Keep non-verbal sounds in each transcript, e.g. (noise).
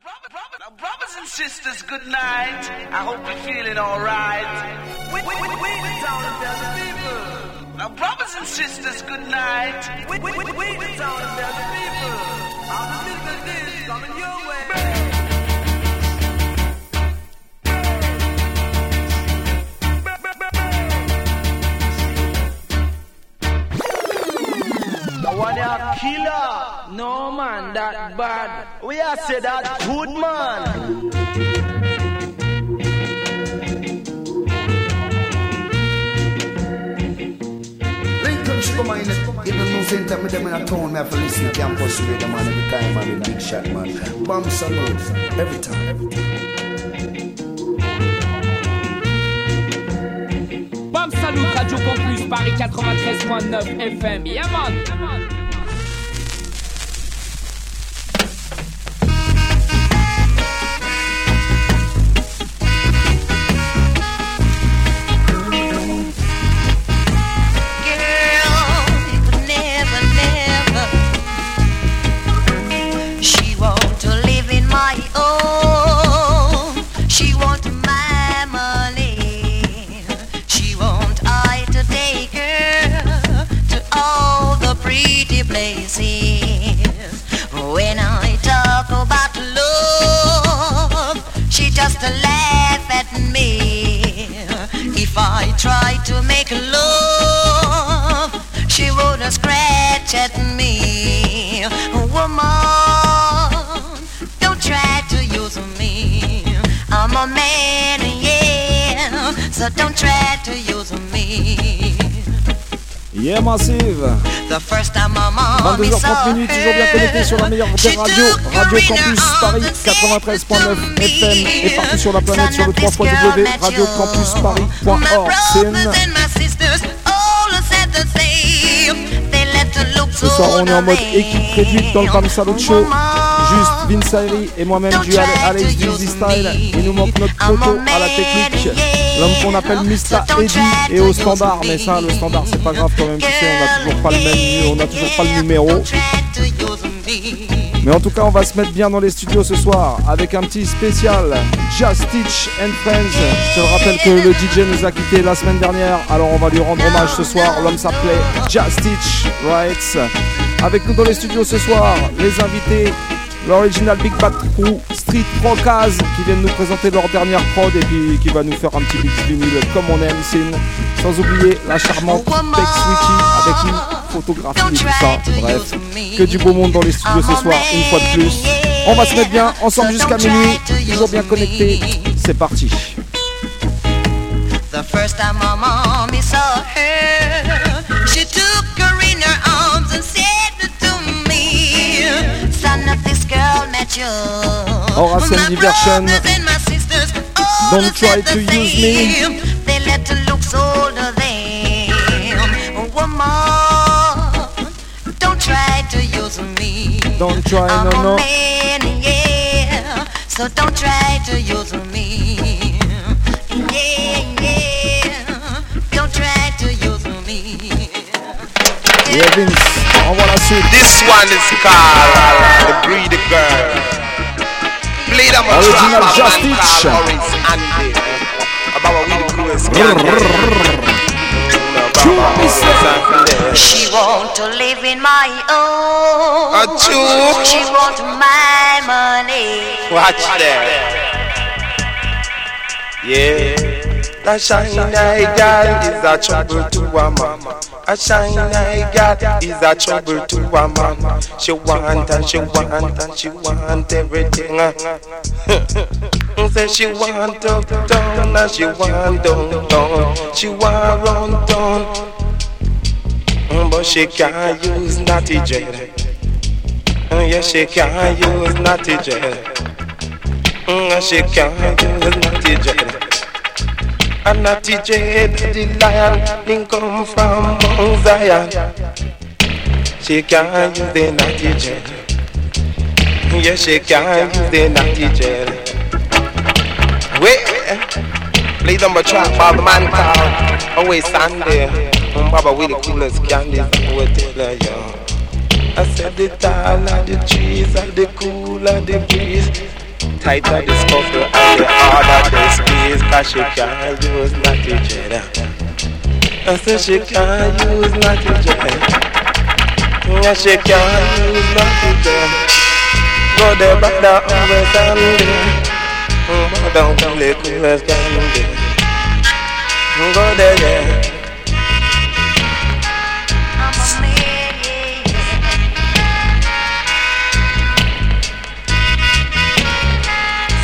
Now, brothers and sisters, good night. I hope you're feeling alright. We, we, we, we the town tell the people. Now, brothers and sisters, good night. We, we, we, we the town tell the people. The difficulties coming your One a killer. No man, that bad. We are say that good man. Sugar Mine, even no same time with them in a town, me have to listen to campus radio man every time, man, big shot, man. Bomb salute, every time. Bam Radio Campus, Paris 93.9 FM. Yeah, Massive The first time my mom 22h30 minutes, toujours bien connecté sur la meilleure des radios, Radio Campus Paris 93.9 FM et partout sur la planète sur le 3 radiocampusparis.org. C'est une- Ce soir, on est en mode équipe réduite dans le Bam Salut Show. Juste Vince Ayri et moi-même du Ale- Alex Easy Style. Il nous manque notre poteau à la technique. L'homme qu'on appelle Mr. Eddie et au standard. Mais ça, le standard, c'est pas grave quand même. Tu sais, on a toujours pas le même, on a toujours pas le numéro. Mais en tout cas, on va se mettre bien dans les studios ce soir avec un petit spécial Just Teach and Friends. Je te rappelle que le DJ nous a quitté la semaine dernière, alors on va lui rendre hommage ce soir. L'homme s'appelait Just Teach Rights. Avec nous dans les studios ce soir, les invités, l'original Big Bad Crew, Street Procaz, qui viennent nous présenter leur dernière prod et puis qui va nous faire un petit mix vinyle comme on aime, Sin. Sans oublier la charmante Beck Switchy avec une photographie et tout ça. Bref, que du beau monde dans les studios ce soir, une fois de plus. On va se mettre bien ensemble jusqu'à minuit, toujours bien connectés. C'est parti. The first time my mommy saw her, Aura Scene My Diversion. brothers and my Don't try to use me. They let the looks older them. Woman, don't try to use me. Don't try, I'm no, no. man, yeah. So don't try to use me. Yeah, yeah. Don't try to use me. Yeah, Vince, envoie la suite. This one is called The Greedy Girl. Play them a Original track of Just man Teach. called Horace Andy. About we the coolest gang. She want to live in my own. She want my money. Watch that. Yeah. That shiny girl is a trouble to a man. A shiny girl is a trouble to a man. She want and she want and she want everything. Say she want up down and she want down down. She want run down, but she can't use naughty gel. Yes, she can't use naughty gel. Mm, she can't use naughty gel. And naughty gel, the lion, he come from Mount Zion. She can't use the naughty gel. Yes, she can't use the naughty gel. Wait, play them a track by the man called Always Sunday. Um, Baba, we the coolest candies, I will tell her, yo. I said the taller the trees and the cooler the breeze. Tight on this couple and the harder they squeeze Cause she can't use naughty dread I said she can't use naughty dread Yeah, she can't use naughty dread Go there, brother, always and there Go down to the coolest down there Go there, yeah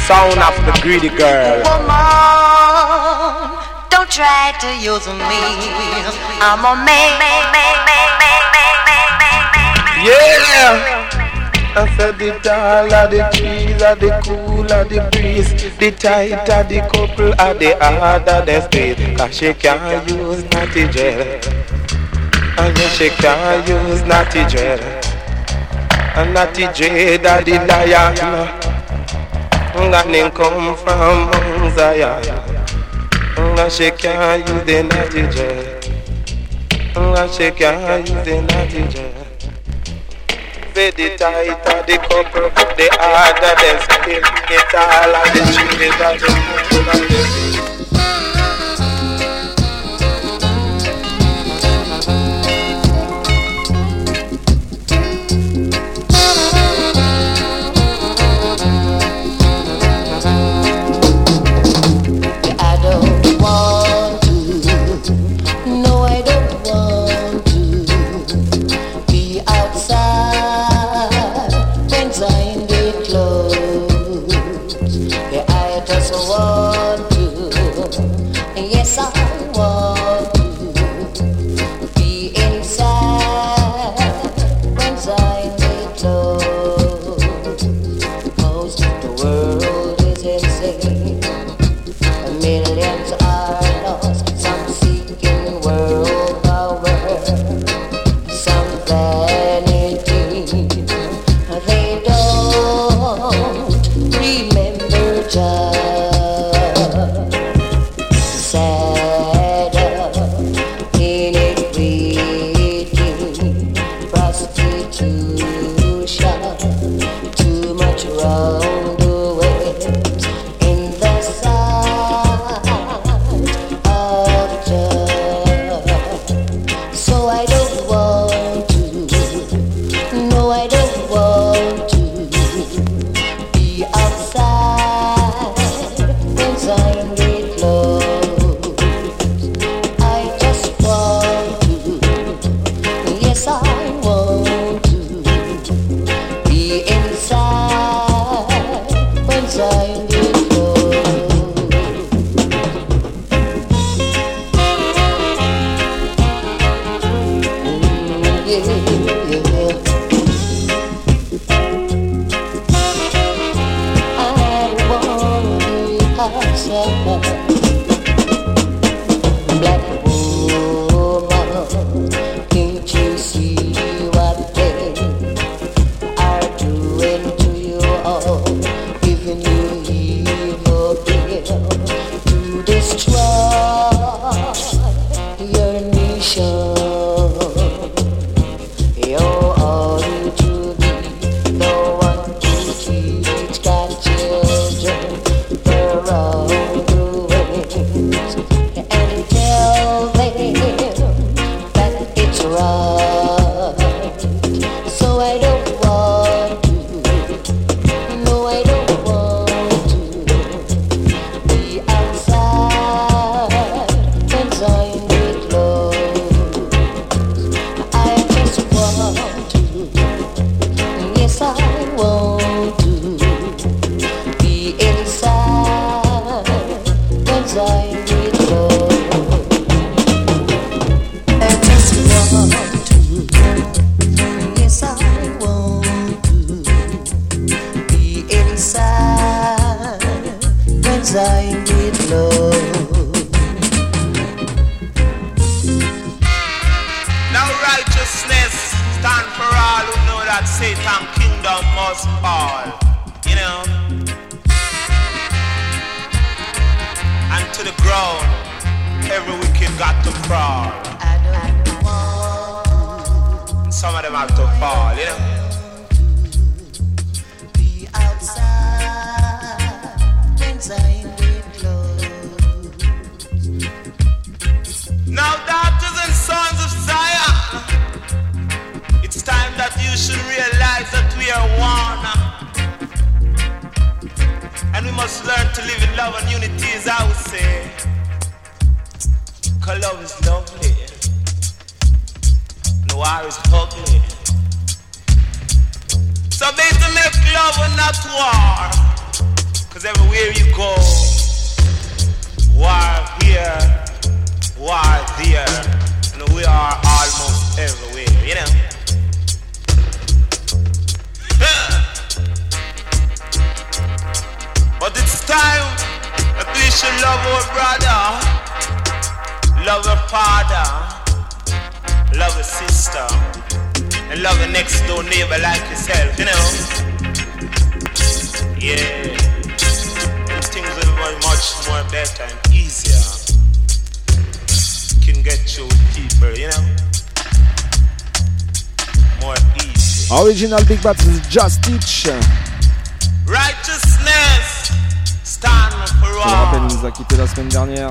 sound of the greedy girl. Woman, don't try to use me. I'm a man. Yeah. I said the tall of the trees, of the cool of the breeze, the tight of the couple, of the hard of the space. Cause she can't use naughty gel. And yeah, she can't use naughty gel. And naughty dread of the And him come from Zion. And she can't use the naughty can't use the naughty gel. Say the tighter the the harder them skin. The the our brother, love our father, love our sister, and love the next door neighbor like yourself, you know? Yeah. And things will be much more better and easier. Can get through people, you know? More easy. Original Big Bats Jah Stitch. Righteousness Je le rappelle, all. il nous a quitté la semaine dernière.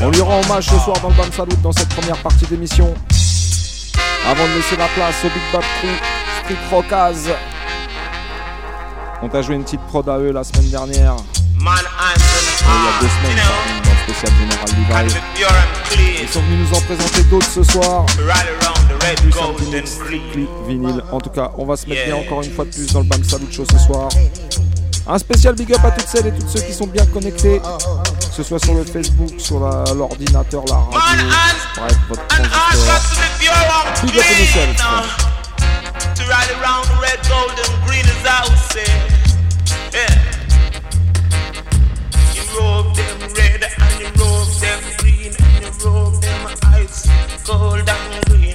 On lui rend hommage ce soir dans le Bam Salut dans cette première partie d'émission. Avant de laisser la place au Big Bad Crew, Street Rockaz. On t'a joué une petite prod à eux la semaine dernière, il y a deux semaines, dans le spécial Général Levi. Ils sont venus nous en présenter d'autres ce soir. Plus un vinyle. En tout cas, on va se mettre bien encore une fois de plus dans le Bam Salut Show ce soir. Un spécial big up à toutes celles et tous ceux qui sont bien connectés, que ce soit sur le Facebook, sur l'ordinateur, la radio, bref, votre transistor. Big up on yourself. clean. To rally around the red, gold, and green, as I would say. Yeah. You robe them red and you robe them green and you robe them ice gold and green.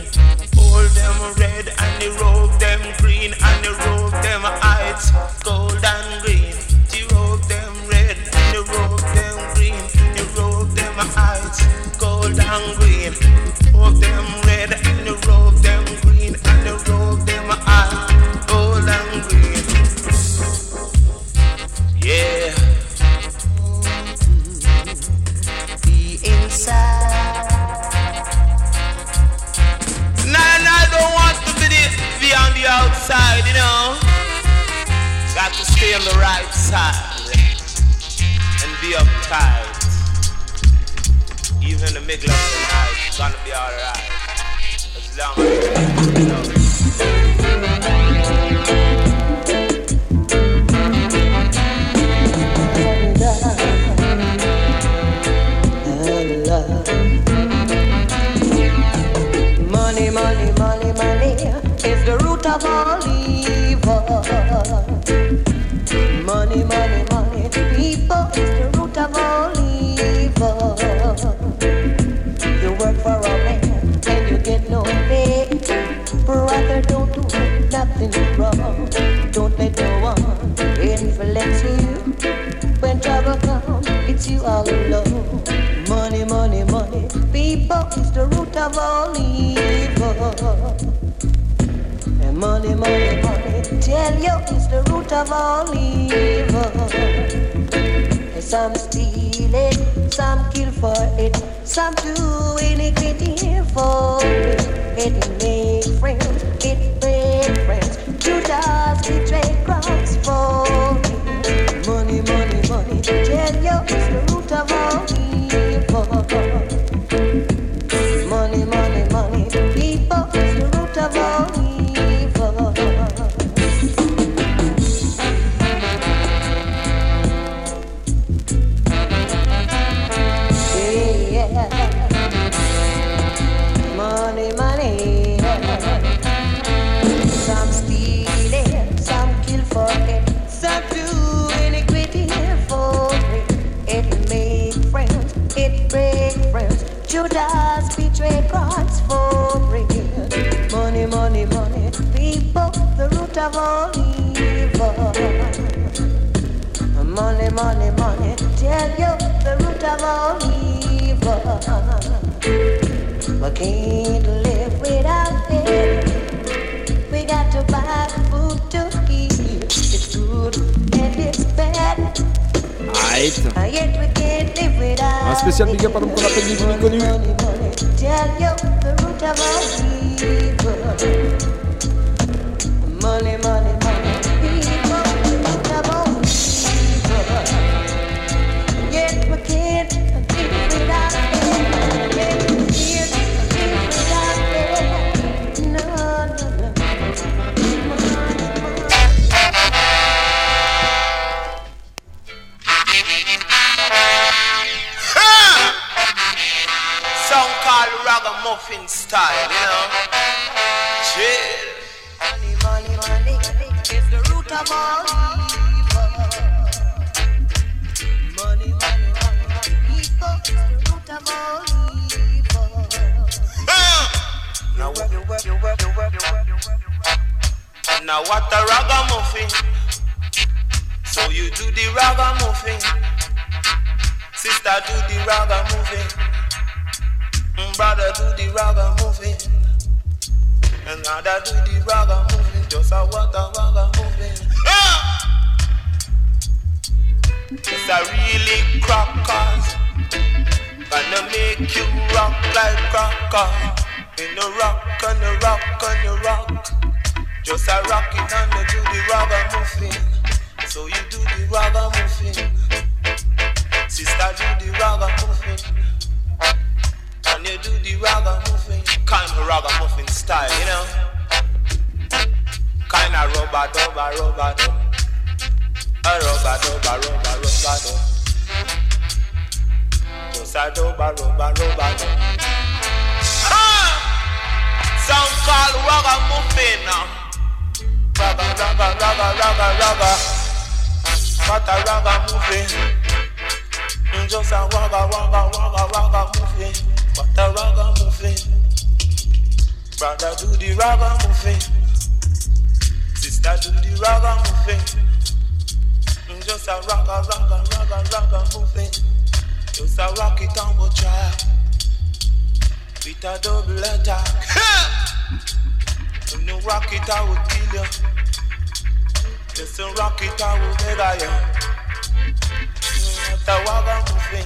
Them red and you robe them green and you robe them ice gold and green. You robe them red and you robe them green. You robe them ice gold and green. Robe them on outside, you know. Got to stay on the right side and be uptight. Even in the middle of the night, it's gonna be alright. As long as you know. When trouble comes, it's you all alone. Money, money, money, people is the root of all evil. And money, money, money, tell you is the root of all evil. Some steal it, some kill for it, some do iniquity for it. It make friends, I can't live without it. We got to buy food to eat. It's good and it's bad. Alright. Uh, Un spécial big up à qu'on appelle les inconnus. Tell you the root of evil. Money, money, money. rapping style, you know. Chill. Money, money, money is the root of all Now what, now what a ragamuffin. So you do the ragamuffin. Sister do the ragamuffin. Brother do the raga moving. And rather do the raga moving. Just a water raga moving. Yeah. It's a really crackers. Gonna make you rock like cracker. In the rock, on the rock, on the rock. Just a rockin' on the do the raga moving. So you do the raga moving. Sister do the raga moving they do the ragamuffin, kind of ragamuffin style, you know. Kind of rubber dubba rubber dub, a rubber dubba rubber rubber dub. Just a dubba rubber rubber dub. Ah! Some call now. Raga raga raga raga raga. What a ragamuffin. Just a wagga wagga wagga wagga muffin. But the ragamuffin, brother do the ragamuffin, sister do the ragamuffin. Just a ragga, ragga, ragga, ragga muffin. Just a rocky tango track with a double attack. When you rock it, I will kill you. Just a rock it, I will beg you. Just a ragamuffin?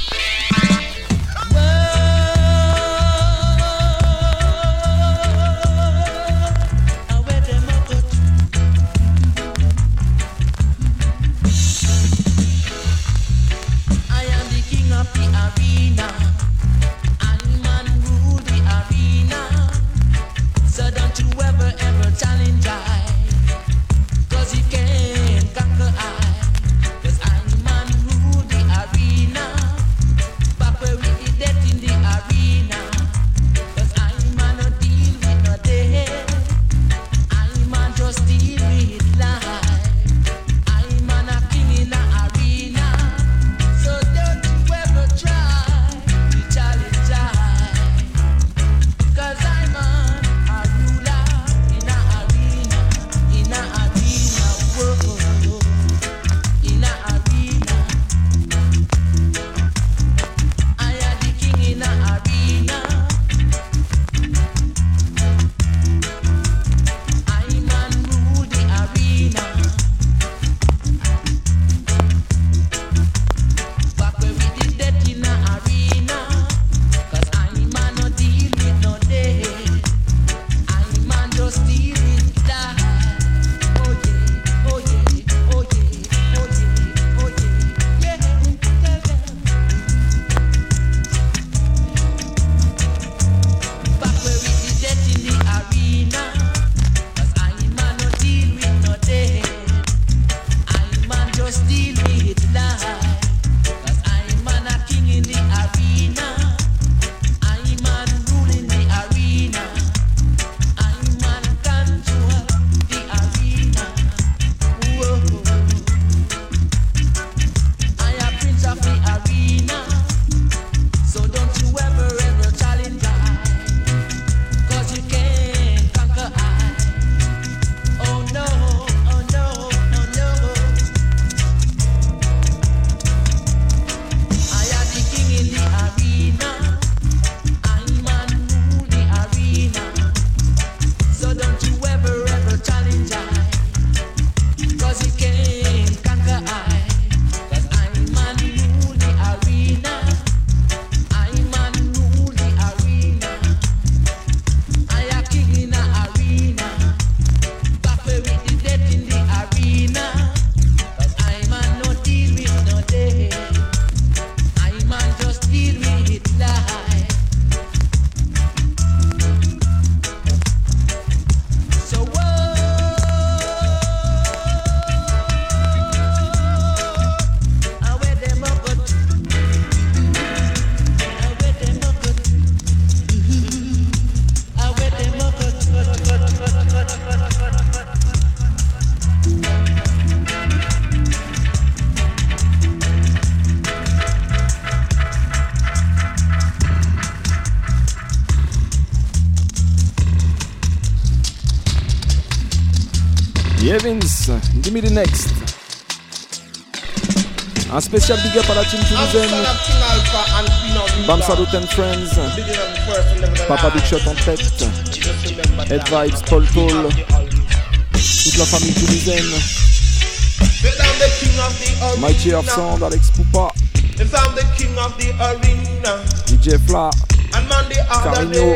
Un spécial big up à la team toulousaine. Bam Salut and Friends. Papa Big Shot en tête. Head Vibes, Paul Paul. Toute la famille toulousaine. Mighty Earth Alex Poupa. DJ Fla. Carino.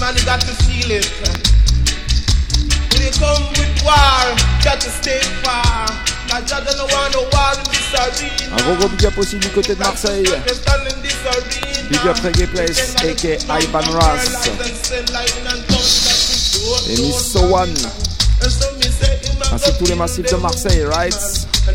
When you come with to stay far. Un gros gros big up du côté de Marseille. Big up Reggae Place, aka Ivan Ras. Et Miss So One. Ainsi que tous les massifs de Marseille, right? Man,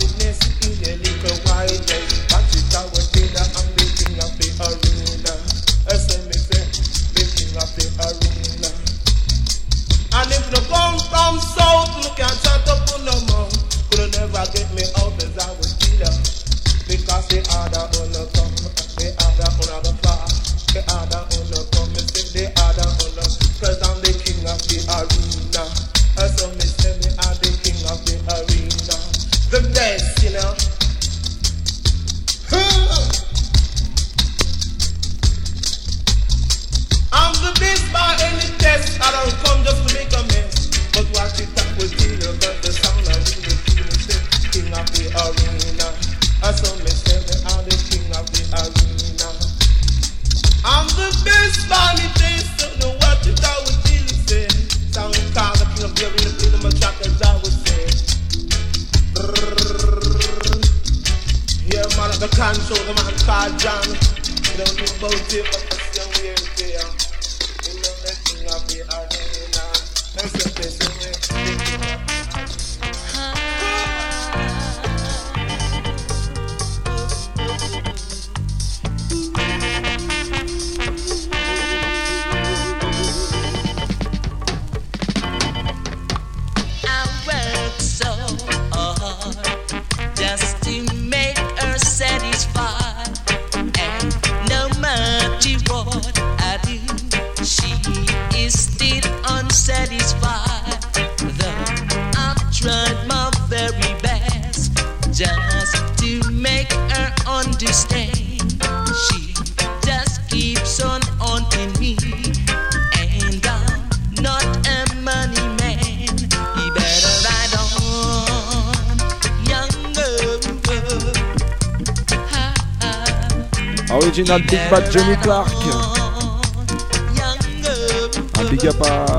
Clark. Un big up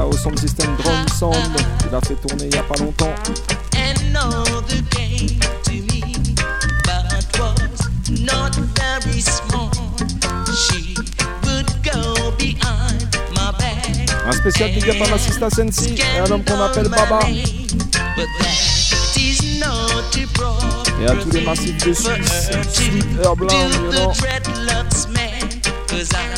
au sound system Drone Sound. Il a fait tourner il y a pas longtemps. Un spécial big up à ma sista Sensi et un homme qu'on appelle Baba. Et à tous les massifs de Suisse, cause I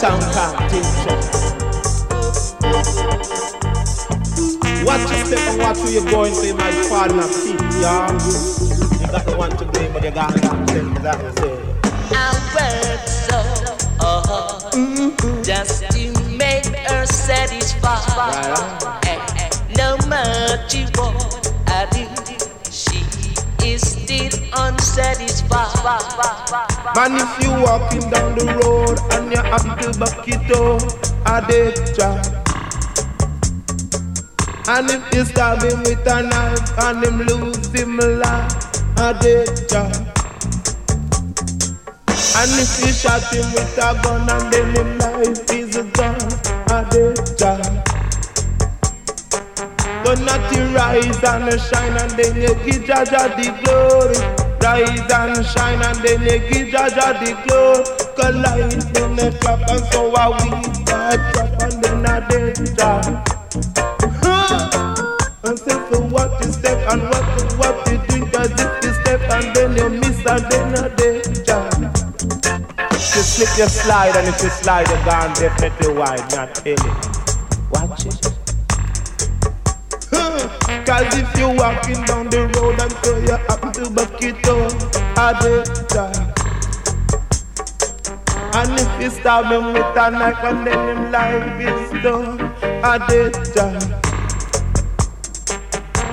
sound competition. Watch your step and watch you're going, say my partner feet, y'all. You got the one to blame, but you got to send that say. Man, if you walking down the road and you have to back it up, I did try. And if you stab him with a knife and him lose him life, I did try. And if you shot him with a gun and then him life is gone, I did try. But not you rise and shine and then you give Jaja the glory. Rise and shine and then you give Jaja the glory. Cause light in the clap and so I we got drop and then I did die. And say for what you step and what to what you do Cause if you step and then you miss and then I did die. You slip your slide and if you slide you're gone definitely wide, not it. Watch it. Cause if you walking down the road and so you happen to buck it up, I did. And if you stab him with a knife and then him life is done, I did.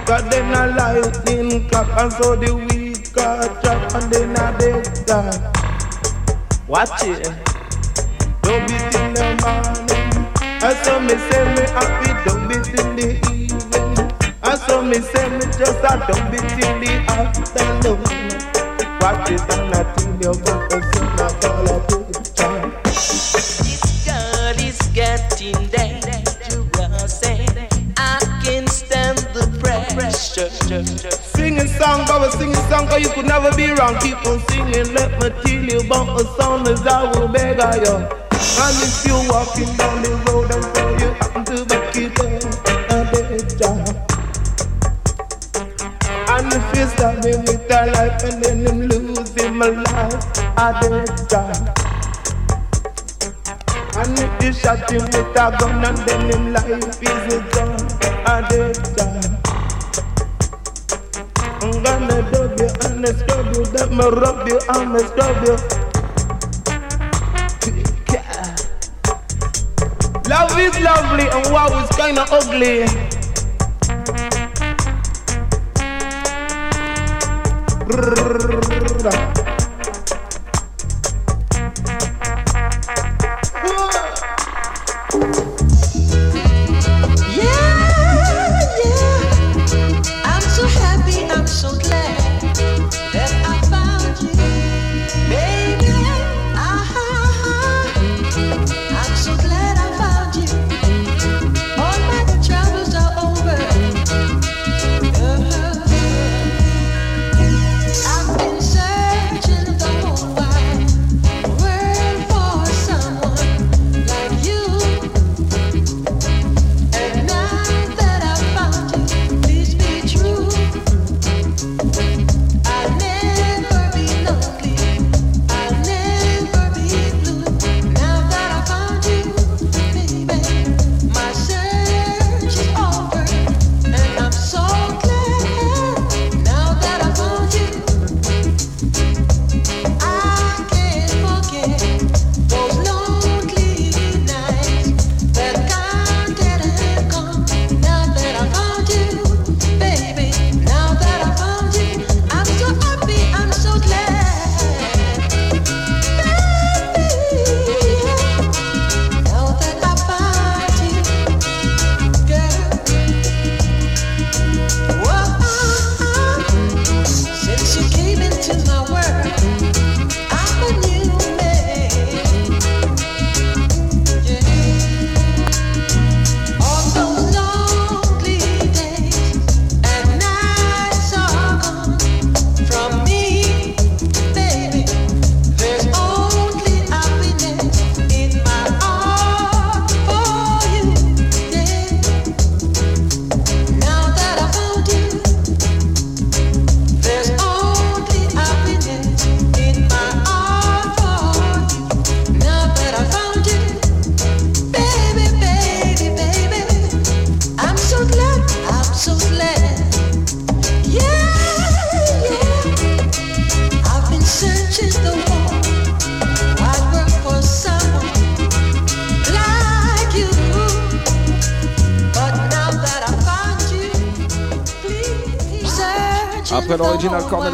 Cause then a lightning clap and so the weak got drop and then I did. Watch it. Don't be till the morning. I saw me say me happy, don't be till the evening. Saw me say me just a don't be till the afternoon. Watch it and I till you go to see my a picture. This girl is getting dangerous and I can't stand the pressure. Singing song, but we singing song, cause you could never be wrong. Keep on singing, let me tell you about a song as I will beg of you. And if you walking down the road Him with a life and then him lose him alive, a dead job. And if you shot him with a gun and then him life is gone, a dead job. I'm gonna dub you and I scrub you, let me rub you and I scrub you. Love is lovely and wow is kinda ugly. Yeah,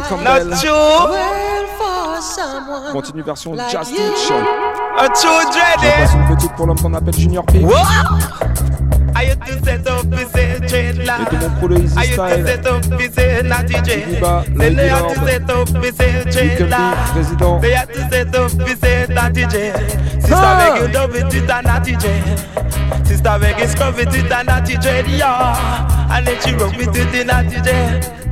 Campbell. Continue version Just Teach. A true dreaded. passe une petite pour l'homme qu'on appelle Junior P. I used to set up, we say dreadlock. Et tout mon crew de Easy I used to Style. set up, we say natty dread. Diba, Then they Lady had to Lord. set up, we say Little B, dreadlock. président. They had to set up, we say natty dread. Sister make you dub it with a natty dread. Sister make you scrub it with a natty dread, yeah. And then she rub it with the natty dread.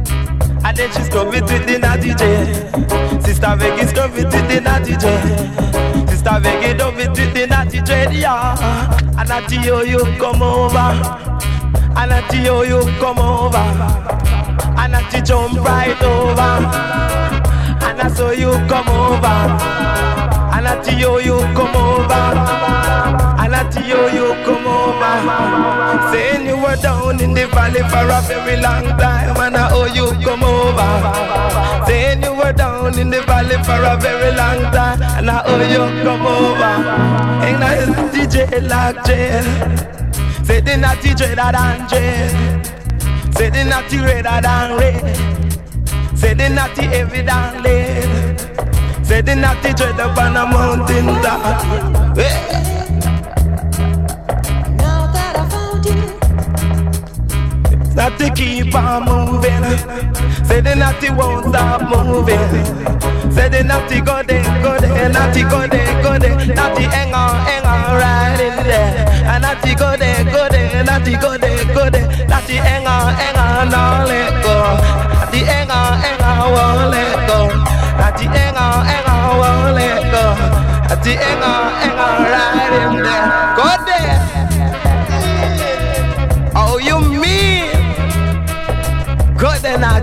And then she scrub it with the natty dread. Sister you it with the natty dread. Sister you it with the natty dread, yeah. And natty yo you come over. And natty yo you come over. And natty jump right over. And I saw you come over. And I see you, you come over. See you, you come over. Saying you were down in the valley for a very long time. And I owe you come over. Saying you were down in the valley for a very long time. And I owe you come over. And I DJ like jail. Say the natty dreader than jail. Say the natty redder than red. Say the natty heavy than lead. Say the natty dread up on a mountain top. Eh. Natty keep on moving. Say the natty won't stop moving. Say the natty go there, go there, natty go there, go there, natty hang on, hang on right in there. And natty go there, go there, natty go there, go there, natty hang on, hang on, don't let go. Natty hang on, hang on, won't let go. Natty hang on, hang on, won't let go. Natty hang on, hang on right in there.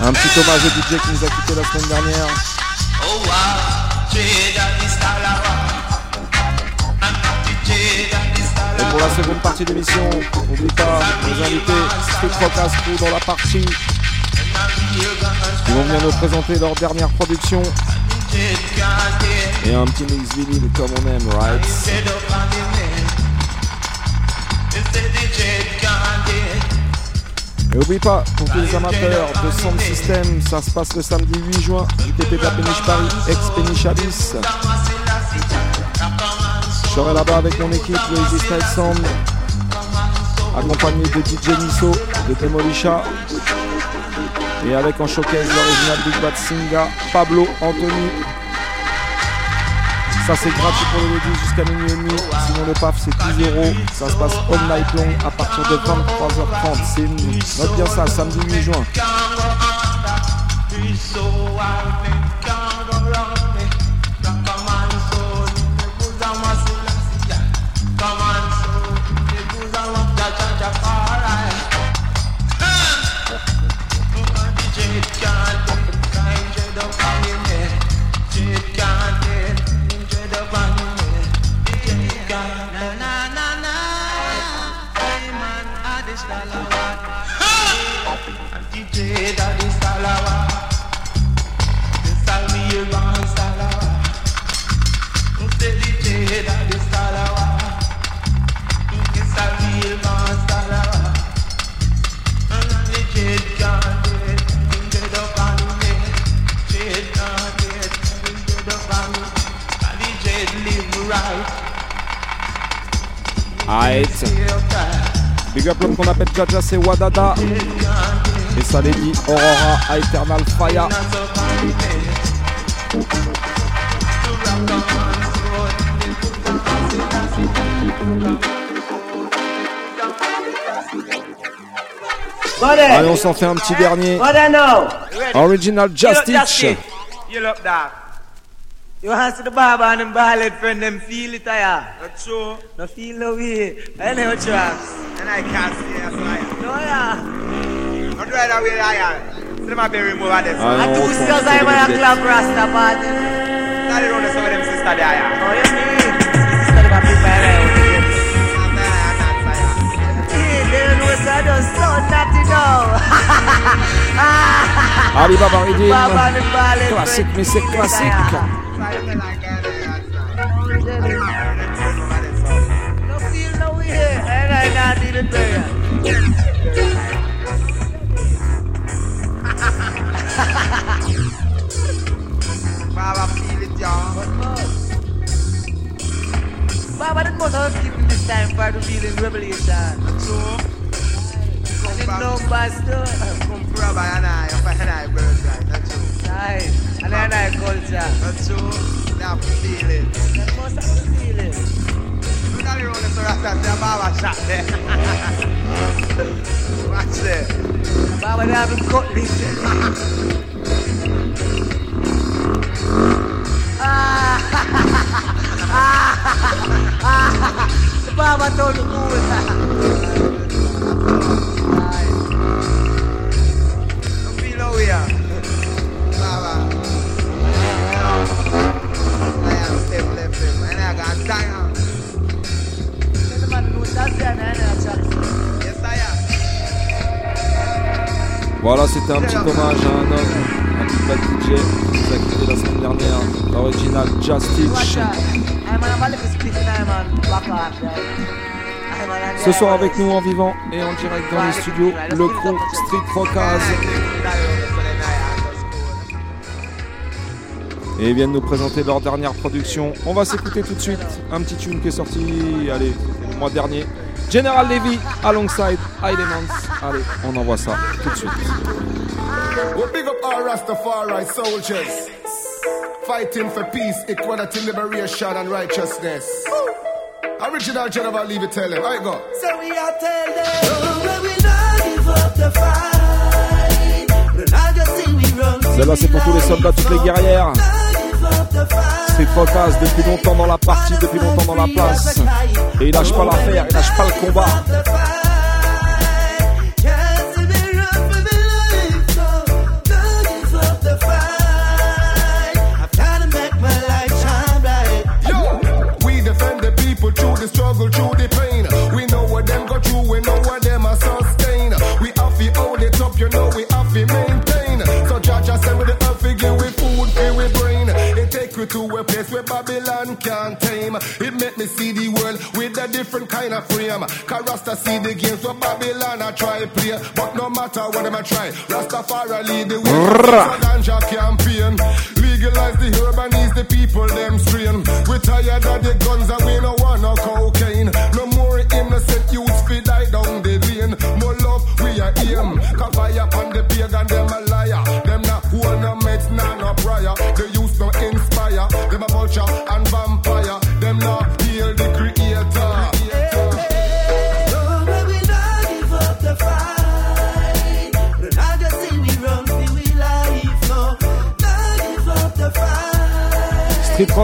Un petit hommage au DJ qui nous a quitté la semaine dernière. Et pour la seconde partie de l'émission, n'oublie pas nos invités Street Crew dans la partie. Ils vont venir nous présenter leur dernière production. Et un petit mix vinyle comme on aime, right? Et n'oublie pas, pour tous les amateurs de Sound System, ça se passe le samedi 8 juin du TP de la Péniche Paris, ex-Péniche Abyss. Je serai là-bas avec mon équipe, le Easy Style Sound, accompagné de DJ Nisso, de Demolisha, et avec en showcase l'original Big Bad Singa, Pablo Anthony. Ça c'est gratuit pour le ladies jusqu'à minuit et demi. Sinon le PAF c'est 10 euros. Ça se passe all night long à partir de 23h30. C'est une... Note bien ça, samedi 8 juin. Aïe. Big up l'homme qu'on appelle Jaja, c'est Wadada. Et ça les dit Aurora Eternal Fire. Allez, on s'en fait un petit dernier. What I know? Original Just You look. You answer the barber and them ballad friend them feel it true. No feel no way. I know what you ask. And I can't see a fire. No yeah. Not right away I am. Them a be remove of this. And non, two on sisters I want des to clap Rasta party. Not the road some of them sister there. yeah. Oh, you mean? Sister them a big man around here. Hey, they don't know so I don't sound naughty now. Ali Baba Redeem. Baba and Classique, mais c'est classique. No feel no way. And I not need it Baba feel it, y'all. Baba, that must have given this time for the feeling revelation. So, come back. no bastard. Come for a and I, up and I birthright. That's true. Nice. And then I culture. That's have to feel it. That must have feeling. Look at the road, so that's a Baba shot there. (laughs) Watch there. Baba, they have a cutlass. (laughs) Baba told the cool. Don't feel how we are. Baba. I am step left him, and I got time. Yes, I am. Voilà, c'était un petit hommage à un homme, DJ qui nous a quitté la semaine dernière, l'original Just Teach. Ce soir avec nous en vivant et en direct dans les studios, le crew Street Rockaz. Et ils viennent nous présenter leur dernière production. On va s'écouter tout de suite un petit tune qui est sorti, allez, le mois dernier. General Levy alongside Elements. Allez, on envoie ça tout de suite. Well, big up all Rastafari soldiers. Fighting for peace, equality, liberation, and righteousness. Original General Levy tell him. I go. So we are tell them, oh, we not give up the fight. Just we run, Celle-là, c'est pour tous les soldats, toutes les guerrières. not give up the fight. Street Rockaz depuis longtemps dans la partie, depuis longtemps dans la place. Et il lâche pas l'affaire, il lâche pas le combat. Of frame. Cause Rasta see the games so Babylon I try play. But no matter what them I try, Rasta Rastafari lead the way. So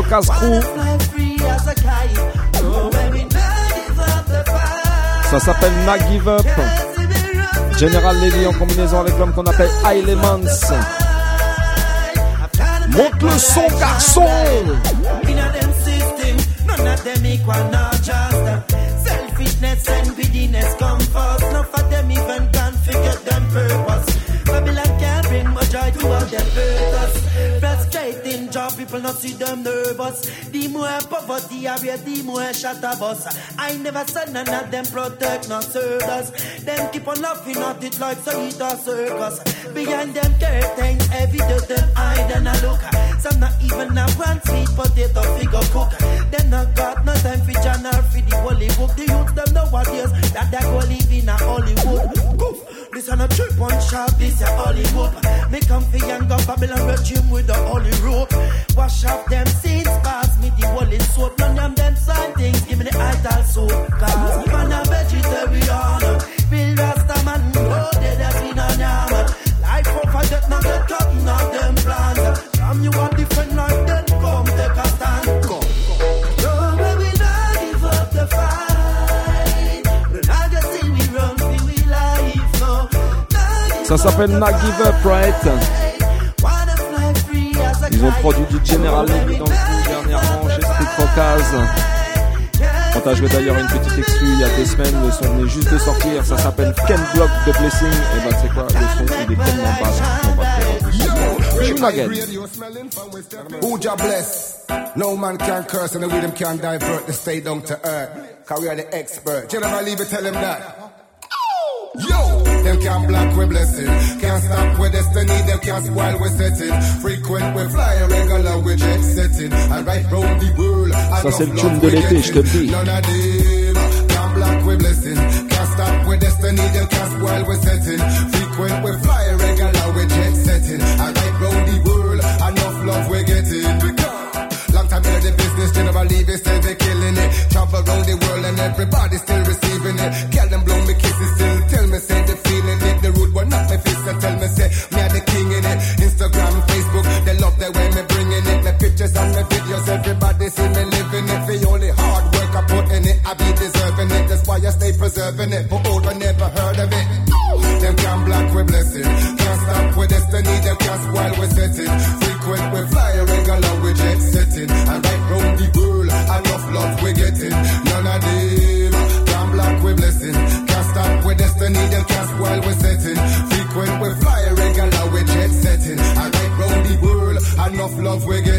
fight. ça s'appelle Na Give Up. General Levy en combinaison avec l'homme qu'on appelle Elements. Monte le son, garçon! Job, not see them nervous. The more poverty I wear, the more shut a bus. I never said none of them protect, not serve us. Them keep on laughing at it like so it a circus. Behind them curtains, every day them hide and a look. Some not even have one sweet potato figure cook. Them not got no time for journal for the holy book. The youth them nowadays that they go live in a Hollywood. On a trip on sharp, this a Hollywood. Me come for younger Babylon regime with the holy rope. Wash off them sins, pass me the holy soap. None of them sign things, give me the idol soap. Cause man a vegetarian, real rasta man, no dead as in a. Life for death, not get cutting off them Ça s'appelle Not Give Up, right? Ils ont produit du General Levy dans le coup dernièrement chez Street Rockaz. On t'a joué d'ailleurs une petite exclue il y a deux semaines, le son venait juste de sortir, ça s'appelle Ken Block the Blessing, et bah c'est quoi, le son il est tellement basse qu'on va faire Jah bless? No man can curse and the rhythm can divert the state down to earth. Cause we are the expert. General it, tell him that. Yo, them can't block we blessing. Can't stop with destiny, them can't spoil we setting. Frequent we fly, regular we jet setting. And right round the world. Ça c'est le tune de l'été, je te le dis. None of them can block we blessing. Can't stop with destiny, them can't spoil we setting. Frequent we fly, regular we jet setting. And right round the world, enough love we getting. Time in the business, general leave it, still they killing it. Travel around the world and everybody still receiving it. Girl them blow me kisses, still tell me say they feeling it. The rude one up my fist and tell me say me are the king in it. Instagram, Facebook, they love the way me bringing it. My pictures and my videos, everybody see me living it. The only hard work I put in it, I be deserving it. That's why I stay preserving it. But oh, old one never heard of it. Them can't block we blessing. Destiny, them can't spoil we setting. Frequent we fly, regular we jet setting. And right round the world, enough love we getting. None of them can't block we blessing. Can't stop with destiny, them can't spoil we setting. Frequent we fly, regular we jet setting. And right round the world, enough love we getting.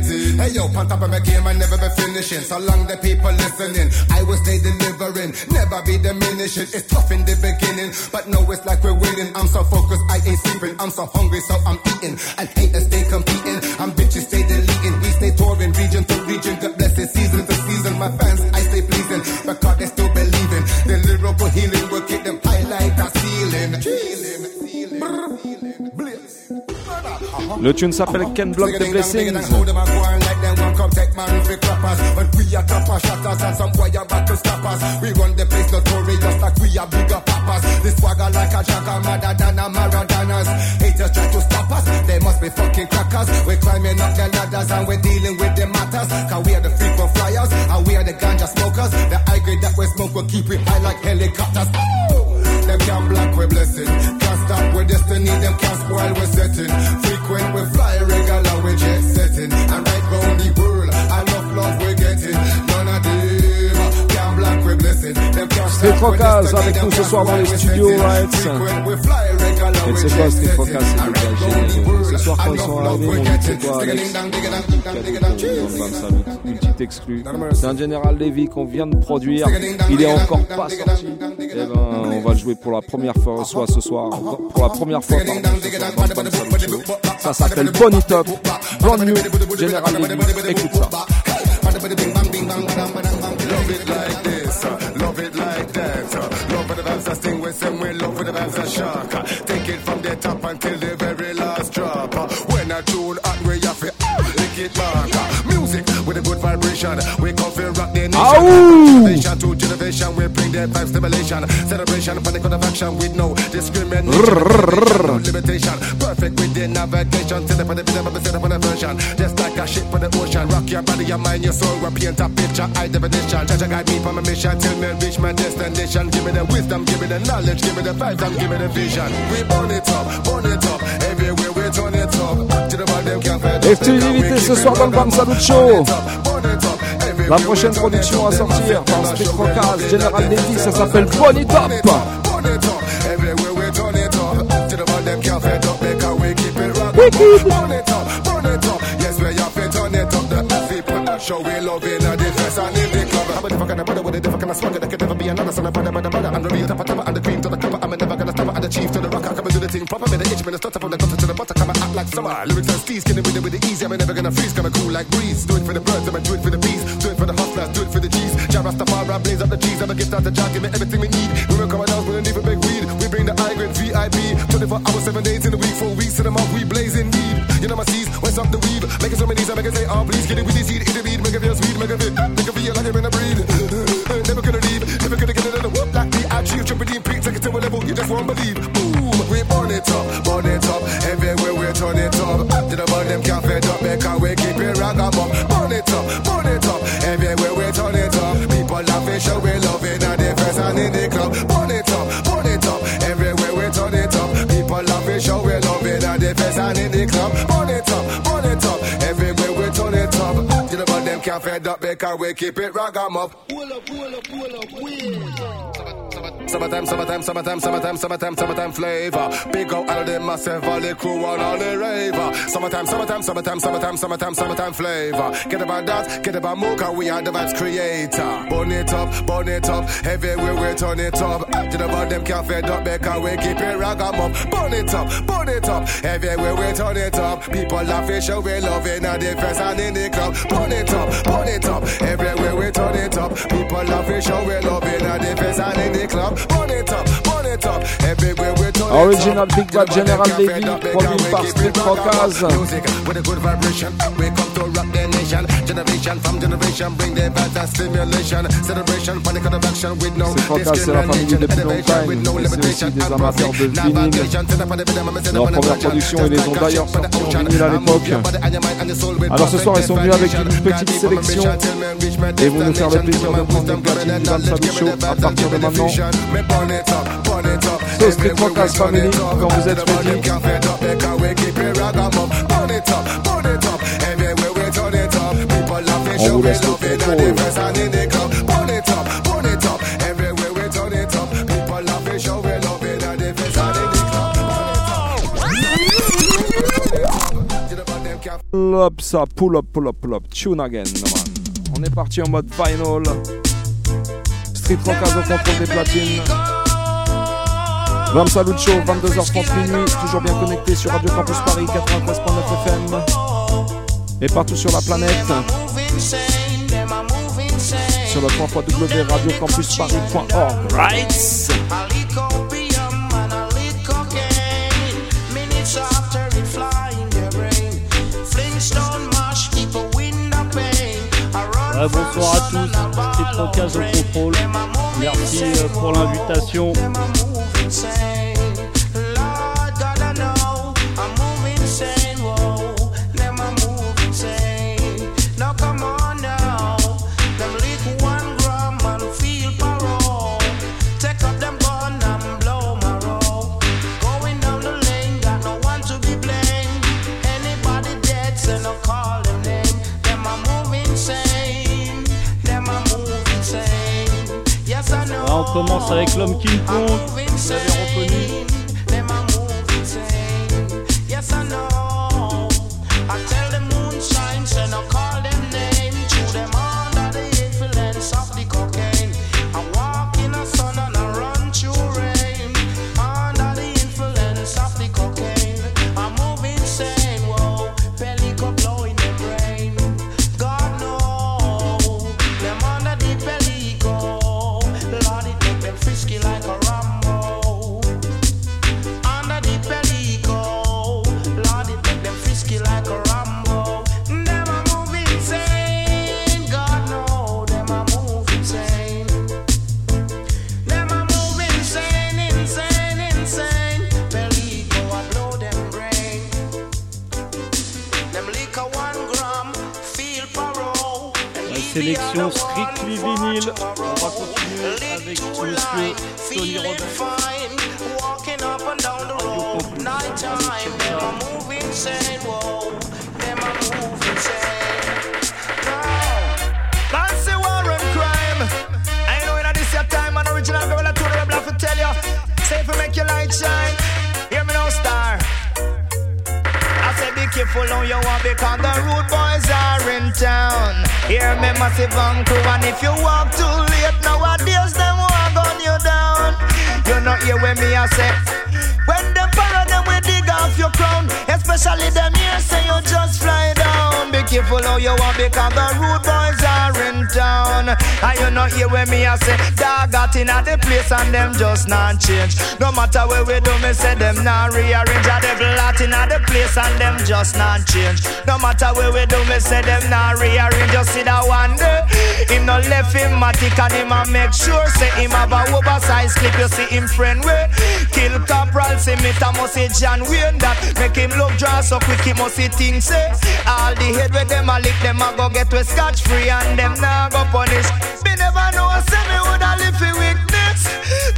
Hey yo, on top of my game, I never be finishing. So long the people listening, I will stay delivering, never be diminishing. It's tough in the beginning, but now it's like we're winning. I'm so focused, I ain't sleeping. I'm so hungry, so I'm eating. And haters stay competing, I'm bitches stay deleting. We stay touring region to region, God bless it, season to season. My fans, I stay pleasing, because they still believing. The lyrical healing will keep them high like a ceiling. Ceiling, Le tune s'appelle Can't Block the Blessings. Them can't block we blessing. Destiny, them can't spoil we setting. Frequent we fly, regular we jet setting. And Street stop with Rockaz destiny, avec them nous ce can't soir dans les spoil we studios, setting. right? Frequent we fly, regular Et we c'est jet quoi Street setting. Rockaz C'est And du right gars round the généreux. world, Ce soir quand ils sont enough love arrivés, we mon getting. petit toi Alex. Ding-a-ding-dang, ding-a-dang, Cadeau ding-a-dang, pour cheese. Bam Salut, une petite exclue. C'est un General Levy qu'on vient de produire. Il est encore pas sorti. Et ben, on va le jouer pour la première fois, soit ce soir, pour la première fois pardon, ce soir dans le Bam Salut Show. Ça s'appelle Bonnie Top, brand new General Levy. Écoute ça. Love it like this, uh, love it like that. Love for the vibes that sting with some way, love for the vibes that shock. Take it from the top until the very last drop. When I tune hot, we have to uh, lick it back. Music with a good vibration. We come nation. Ow! To generation, we bring the vibe stimulation. Celebration, panic of action with no discrimination. no limitation. Perfect with the navigation. Set up on the set up on the version. Just like a ship on the ocean. Rock your body, your mind, your soul. We paint a picture, high definition. Judge guide me for my mission. Till me reach my destination. Give me the wisdom, give me the knowledge, give me the vibes, and give me the vision. We burn it up, burn it up. Everywhere we turn it up. To the bottom, can't find Exclusivité ce soir dans le Bam Salut Show. La prochaine production à sortir par Street Rockaz, General Levy, ça s'appelle Bonnie Top. Show we love in a defense and in the club. I'm a different kind of brother with a different kind of swagger. There can never be another son of brother, brother, brother. I'm the real top of top the cream to the cover. I'm never gonna the chief to the rock. I come and do the thing proper. Me the itch, me the stutter from the gutter to the butter. Come and act like summer. Lyrics and steez, getting with it with the easy. I'm never gonna freeze. Coming cool like breeze. Do it for the birds, I'ma do it for the bees. Do it for the hustlers, do it for the G's. Jam Rastafari, blaze up the cheese. I'ma get out the jar, give me everything we need. We will come out, we don't even beg weed. We bring the high grade VIP. 24 hours, 7 days in the week, 4 weeks in a month. We blazing weed. You know my C's, what's up the weave? Making so many I make it say, oh please, get it with the seed, eat the beat, make it feel sweet, make it fit, make it feel like you're in a breed. (laughs) Never gonna leave, never gonna get it in a whoop like me. the IG, triple D, peak, take it to a level you just won't believe. Boom, we burn it up, burn it up. Everywhere we turn it up. After the burn them can't fed up, make our way keep it rock up. Burn it up, burn it up. Everywhere we turn it up. People laughing, show we love it. Now they fest and in the club. Burn it up, burn it up. Everywhere we turn it up. People laughing, show we love it. Now they fest and in the club. Burn it up, burn it up. Everywhere we turn it up. After the burn them can't fed up, make our way keep it rock up. Pull up, pull up, pull up, pull up. Summertime, summertime, summertime, summertime, summertime, summertime flavor. Big out all of massive, all crew and all the raver. Summertime, summertime, summertime, summertime, summertime, summertime flavor. Get about that, get about Mocha, we are the vibes creator. Burn it up, burn it up, everywhere we turn it up. Get about them can't fed up because we keep it ragamuff. Burn it up, burn it up, everywhere we turn it up. People laughing, show we love in the fest and in the club. Burn it up, burn it up, everywhere we turn it up. People laughing, show we love Original Big Bad General Levy, produit par Music with a good vibration. We come to rock the nation. Generation from generation, bring the better stimulation. Celebration, panic of action with no Street Rockaz, c'est la famille depuis longtemps. with no Et c'est aussi limitation. des amateurs de vinyle. Leur première production, ils les ont d'ailleurs sortis en vinyle à l'époque. Alors ce soir, ils sont venus avec une petite sélection et vont nous faire le plaisir de prendre des platines du Bam Salut Show à partir de maintenant. So Street Rockaz Family, quand vous êtes ready. On vous laisse le contrôle. Pull up ça, pull up, pull up, pull up, tune again, man. On est parti en mode vinyl. Street Rockers au contrôle des platines. Vam Salut Show, 22h30 minuit, toujours bien connecté sur Radio Campus Paris 93.9 FM et partout sur la planète. Sur le www.radiocampusparis.org. Right? Ouais, bonsoir à tous, c'est Trocaz au contrôle. Merci euh, pour l'invitation. Commence avec l'homme King Kong, vous l'avez reconnu. Sélection strictly vinyle. On va continuer avec monsieur Tony Robert. Walking up and down the road, night time, them a move insane, whoa, them a move insane. Fancy war and crime. I know in this your time, an original girl, I told her to tell you. Say if you make your light shine. Hear me now, star. I say be careful how you want because the rude boys are in town. Hear me massive crew and if you walk too late nowadays them want gun you down. You not hear when me I say when them follow them we dig off your crown. Especially them here say you just fly down. Be careful how you walk because the rude boys in town. And you not hear when me I say dog got in at the place and them just not change. No matter where we do me say them not rearrange. A devil out in at the place and them just not change. No matter where we do me say them not rearrange. Just see that one day him no left him matic and him a make sure say him have a oversized clip. You see him friend way kill Cabral say me ta must say John Wayne that make him look dry so quick he must see things say all the head with them a lick them a go get we scotch free and them nah go punish. Me never know say me woulda live for weakness.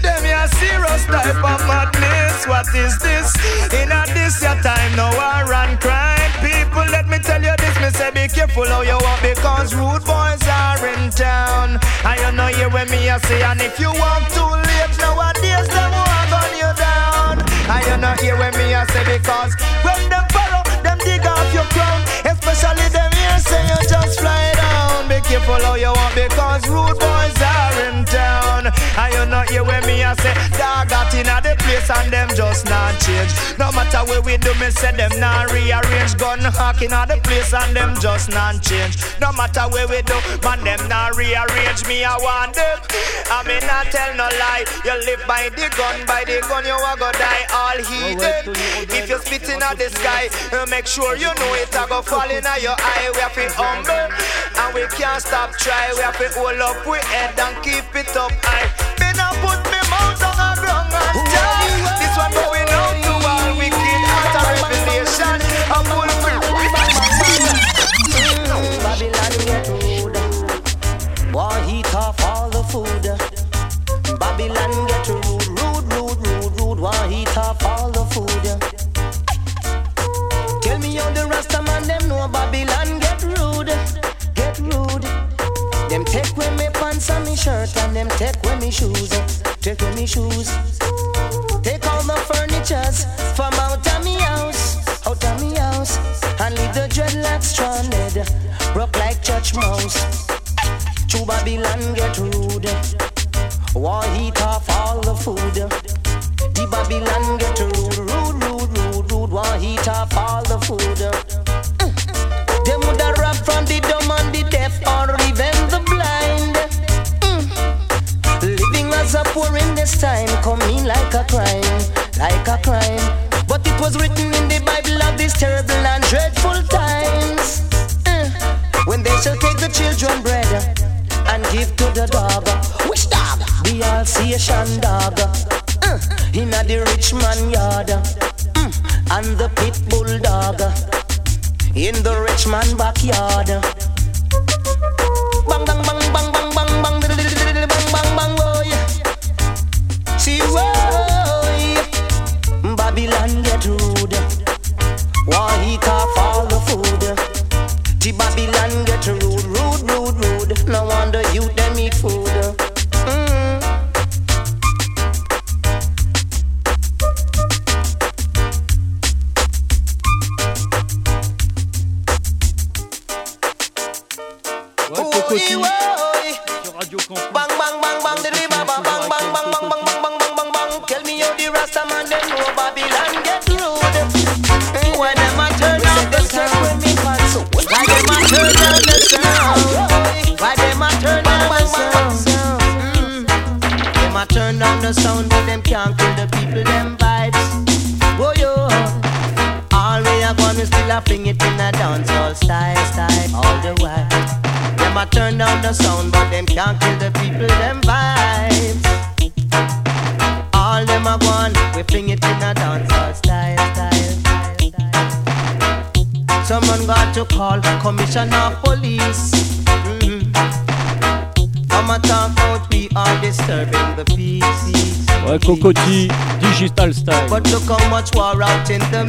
Them ya serious type of madness. What is this? In a this your time no war and crime. People let me tell you this me say be careful how you walk because rude boys are in town. And you know hear when me I say, and if you walk too late nowadays, them walk on you down. And you know hear when me I say because when them follow, them dig off your crown. Especially them careful how you walk because rude boys are in town. And you know hear when me I say, dog got in the place and them just not change. No matter where we do, me say them not rearrange. Gun hawking at the place and them just not change. No matter where we do, man them not rearrange. Me I want them. I mean not tell no lie. You live by the gun, by the gun you a go die all heathen. If you spitting at the sky, make sure you know it a go fall in your eye. We have to humble and we can't stop try. We have to hold up we head and keep it up high. Now put me mouth on the ground and die.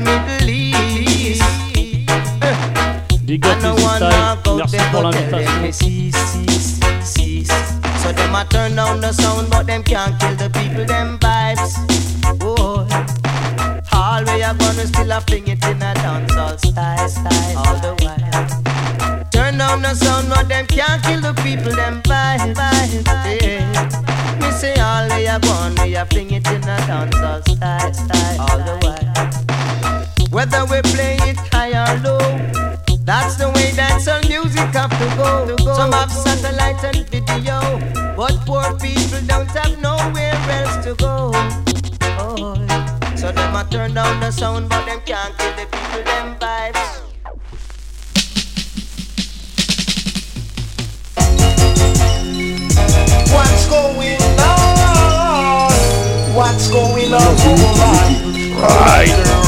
Out in the Middle East. Big up I one knock out Merci them pour tell them, l'invitation. Cease, cease, cease." So them a turn down the sound, but them can't kill the people, them vibes. Oh, all we are gonna still a fling it in a dancehall style, style, all the while. Turn down the sound, but them can't kill the people, them vibes, vibes. Yeah. Me say all we are gonna, we are fling it in a dancehall style, style, all the while. Whether we play it high or low, that's the way dancehall music have to go. Some have satellite and video, but poor people don't have nowhere else to go. Oh, so them a turn down the sound, but them can't kill the people them vibes. What's going on? What's going on. Right.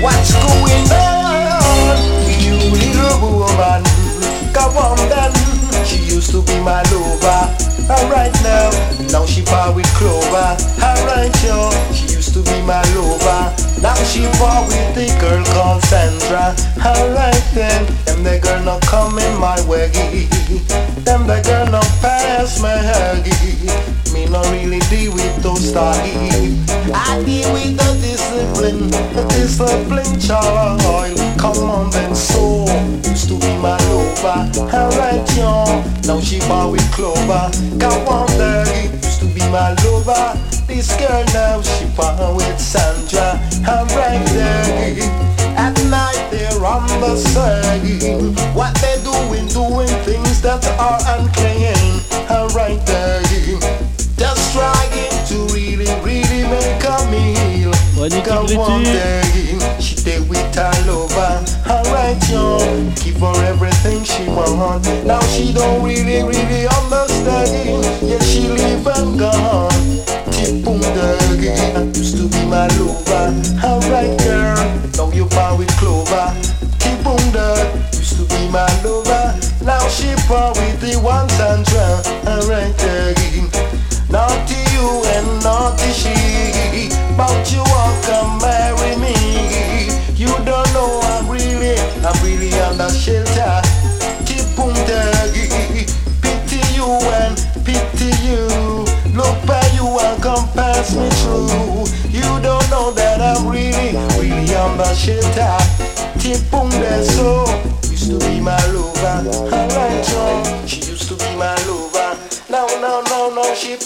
What's going on? You little woman. Come on, then. She used to be my lover. Alright now, now she part with Clover. Alright, yo. She used to be my lover. Now she fall with the girl called Sandra. Alright then, them the girl not coming my way. Them the girl not pass my huggy. Me not really deal with those style. I deal with the discipline, the discipline child. Come on then, so used to be my lover. Alright, yo. Now she fall with Clover. Come on, there used to be my lover. This girl now she fall with Sandra. I'm right there. At night they're on the side. What they doing, doing things that are unclean. I'm right Go on there. She stay with her lover. Alright, yo. Give her everything she want. Now she don't really, really understand. Yeah, she leave and gone. Tip boom doggy. Used to be my lover. Alright, girl. Now you part with Clover. Tip boom dog. Used to be my lover. Now she part with the one Sandra. Alright, doggy. Naughty you and naughty she. But you walk and marry me. You don't know I'm really, I'm really under shelter. Keep. Pity you and pity you. Look by you and come pass me through. You don't know that I'm really, really under shelter. Keep so. Used to be my lover. Alright, John. She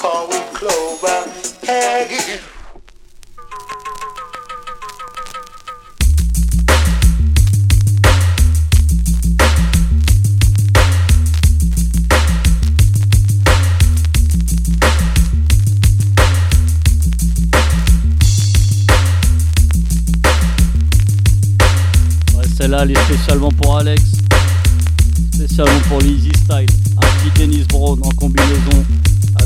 part with Clover. Celle-là, elle est spécialement pour Alex. Spécialement pour l'Easy Style. Un petit Dennis Brown en combinaison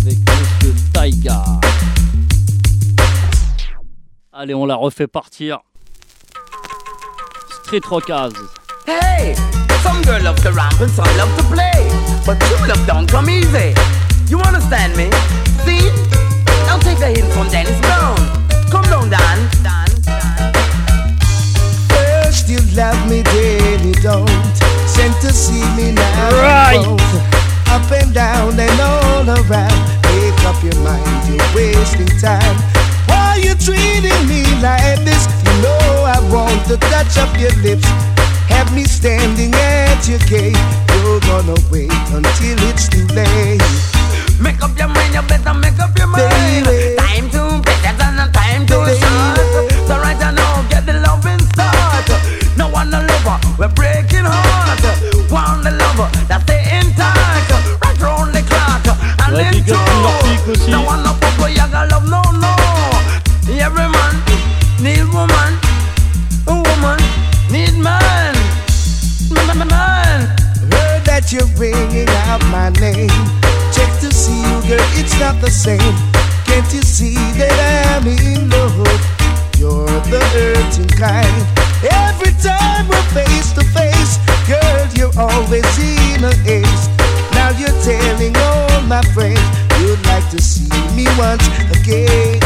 avec Monsieur Taiga. Allez, on la refait partir. Street Rockaz. Hey, some girl love to rap and some love to play, but true love don't come easy. You understand me? See? I'll take a hint from Dennis Brown. Come down, Dan. Dan. First you love me, then you don't. Sent to see me now. Right. Up and down and all around. Make up your mind, you're wasting time. Why you treating me like this? You know I want to touch up your lips. Have me standing at your gate. You're gonna wait until it's too late. Make up your mind, you better make up your mind. Baby. Time to better than a time to short. So right now, get the loving start. No one a lover, we're breaking heart. One the lover, and Ouais, then big up two. leur pique. No one a papa, you got love, no, no. Every man need woman, a woman need man. Man, man, man. Heard that you're ringing out my name. Check to see you, girl, it's not the same. Can't you see that I'm in love? You're the hurting kind. Every time we're face to face, girl, you're always in a haste. Now you're telling all my friends you'd like to see me once again.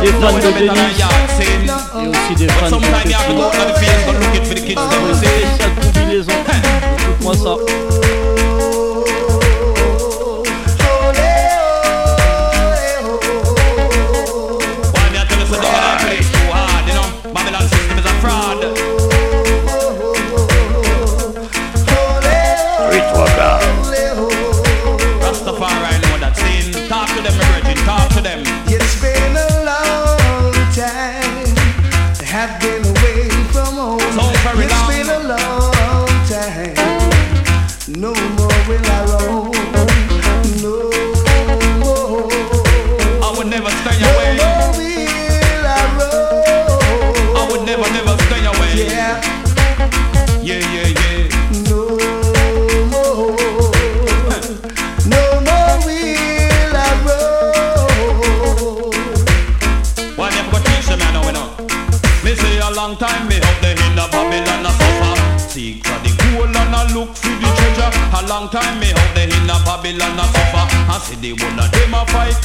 Des fans de Better than Dennis yard sin. et aussi des But fans de sometimes you have to go out of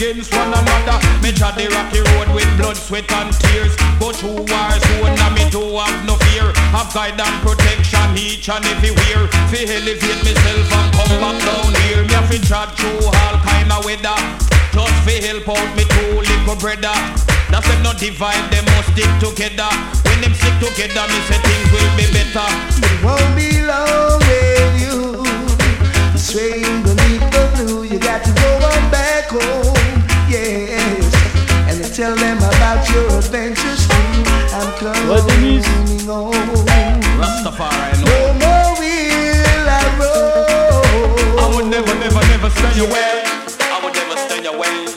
against one another. Me trod the rocky road with blood, sweat and tears. Go through war zone and me too have no fear. Have guide and protection each and everywhere. Fi elevate myself and come back down here. Me have to trod through all kind of weather. Just fi help out me two little brother. That's them not divide, them must stick together. When them stick together, me say things will be better. It won't be long with you. Swaying beneath the blue, you got to go on back home. Yes. And then tell them about your adventures too. I'm coming home. Rastafari, No more will I roam. I would never, never, never stay away. I would never stay away.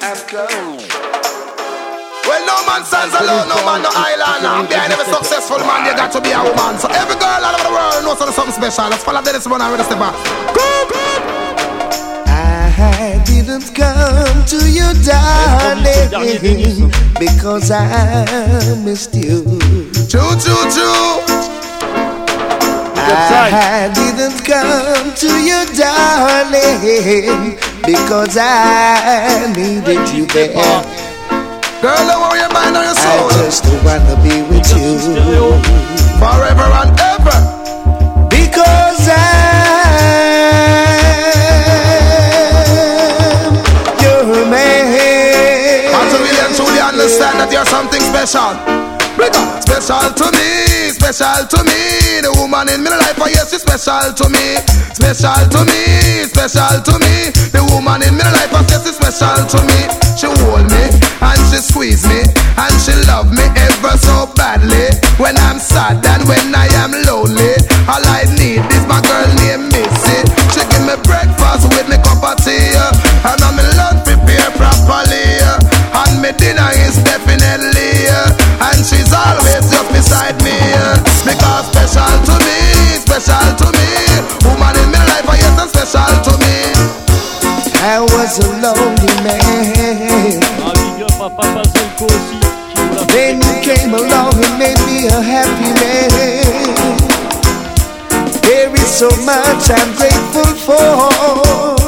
I'm coming. Well, no man stands alone, no man no island. And behind every successful man, you got to be a woman. So every girl all over the world knows something special. Let's follow Dennis Brown and ready to I didn't come to you, darling, because I missed you. Choo, choo, choo. I didn't come to you, darling, because I needed you there. Girl, don't worry your mind or your I soul. just wanna be with you special. Because special to me, special to me. The woman in my life, oh yes, she's special to me. Special to me, special to me. The woman in my life, oh yes, she's special to me. She hold me and she squeeze me and she love me ever so badly. When I'm sad and when I am lonely, all I need is my girl named Missy. She give me breakfast with me cup of tea, uh, and I'm lunch prepare properly, uh, and me dinner is always beside me, because special to me, special to me, woman in my life, special to me. I was a lonely man. Then you came along and made me a happy man. There is so much I'm grateful for.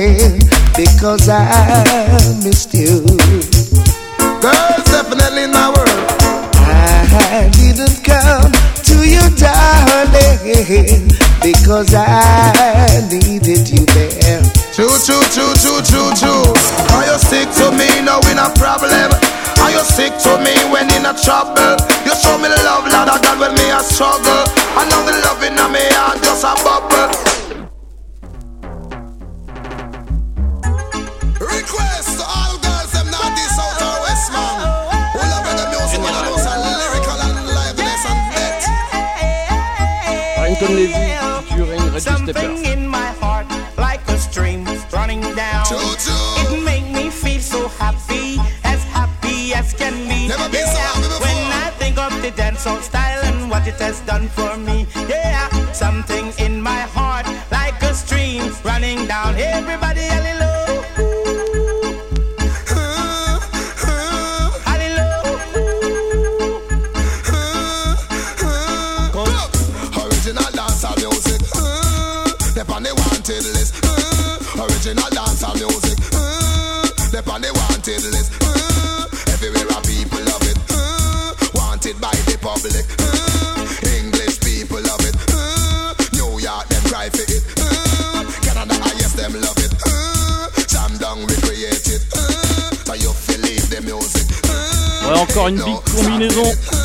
Darling, because I missed you. Girls definitely in my world. I didn't come to you, darling, because I needed you there. Choo choo choo choo choo choo. Are you sick to me now in a problem? Are you sick to me when in a trouble? You show me the love, Lord of God, when me a struggle. I know the love in me heart just a bubble. Barrington Levy, featuring Reggie Stepper. Something in my heart, like a stream running down. It make me feel so happy, as happy as can be. Never been so happy before. When I think of the dancehall style and what it has done for me, yeah. Something in my heart, like a stream running down. Everybody, encore une big combinaison.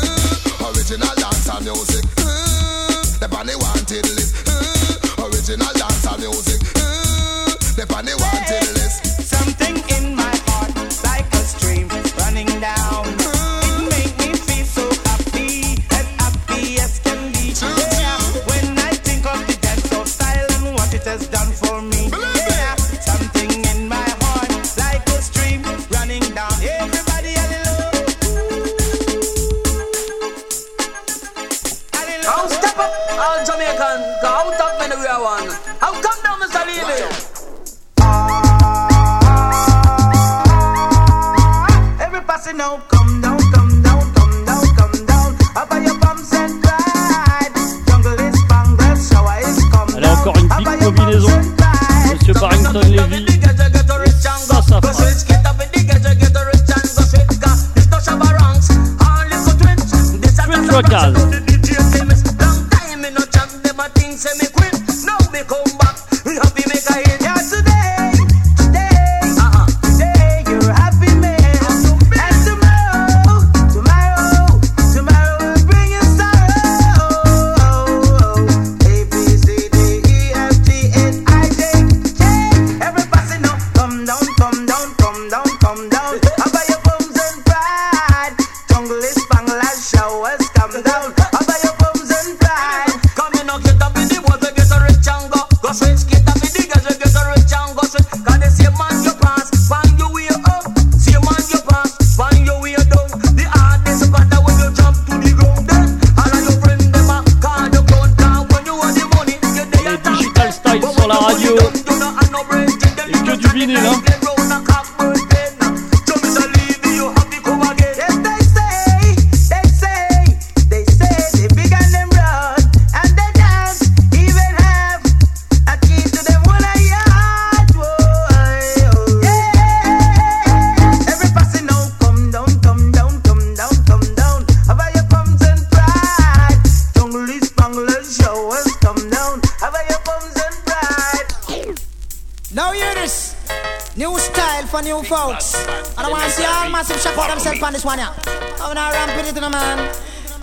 For new folks. I don't want to see all massive shock for themselves on this one, yeah. I'm gonna ramp it, no man.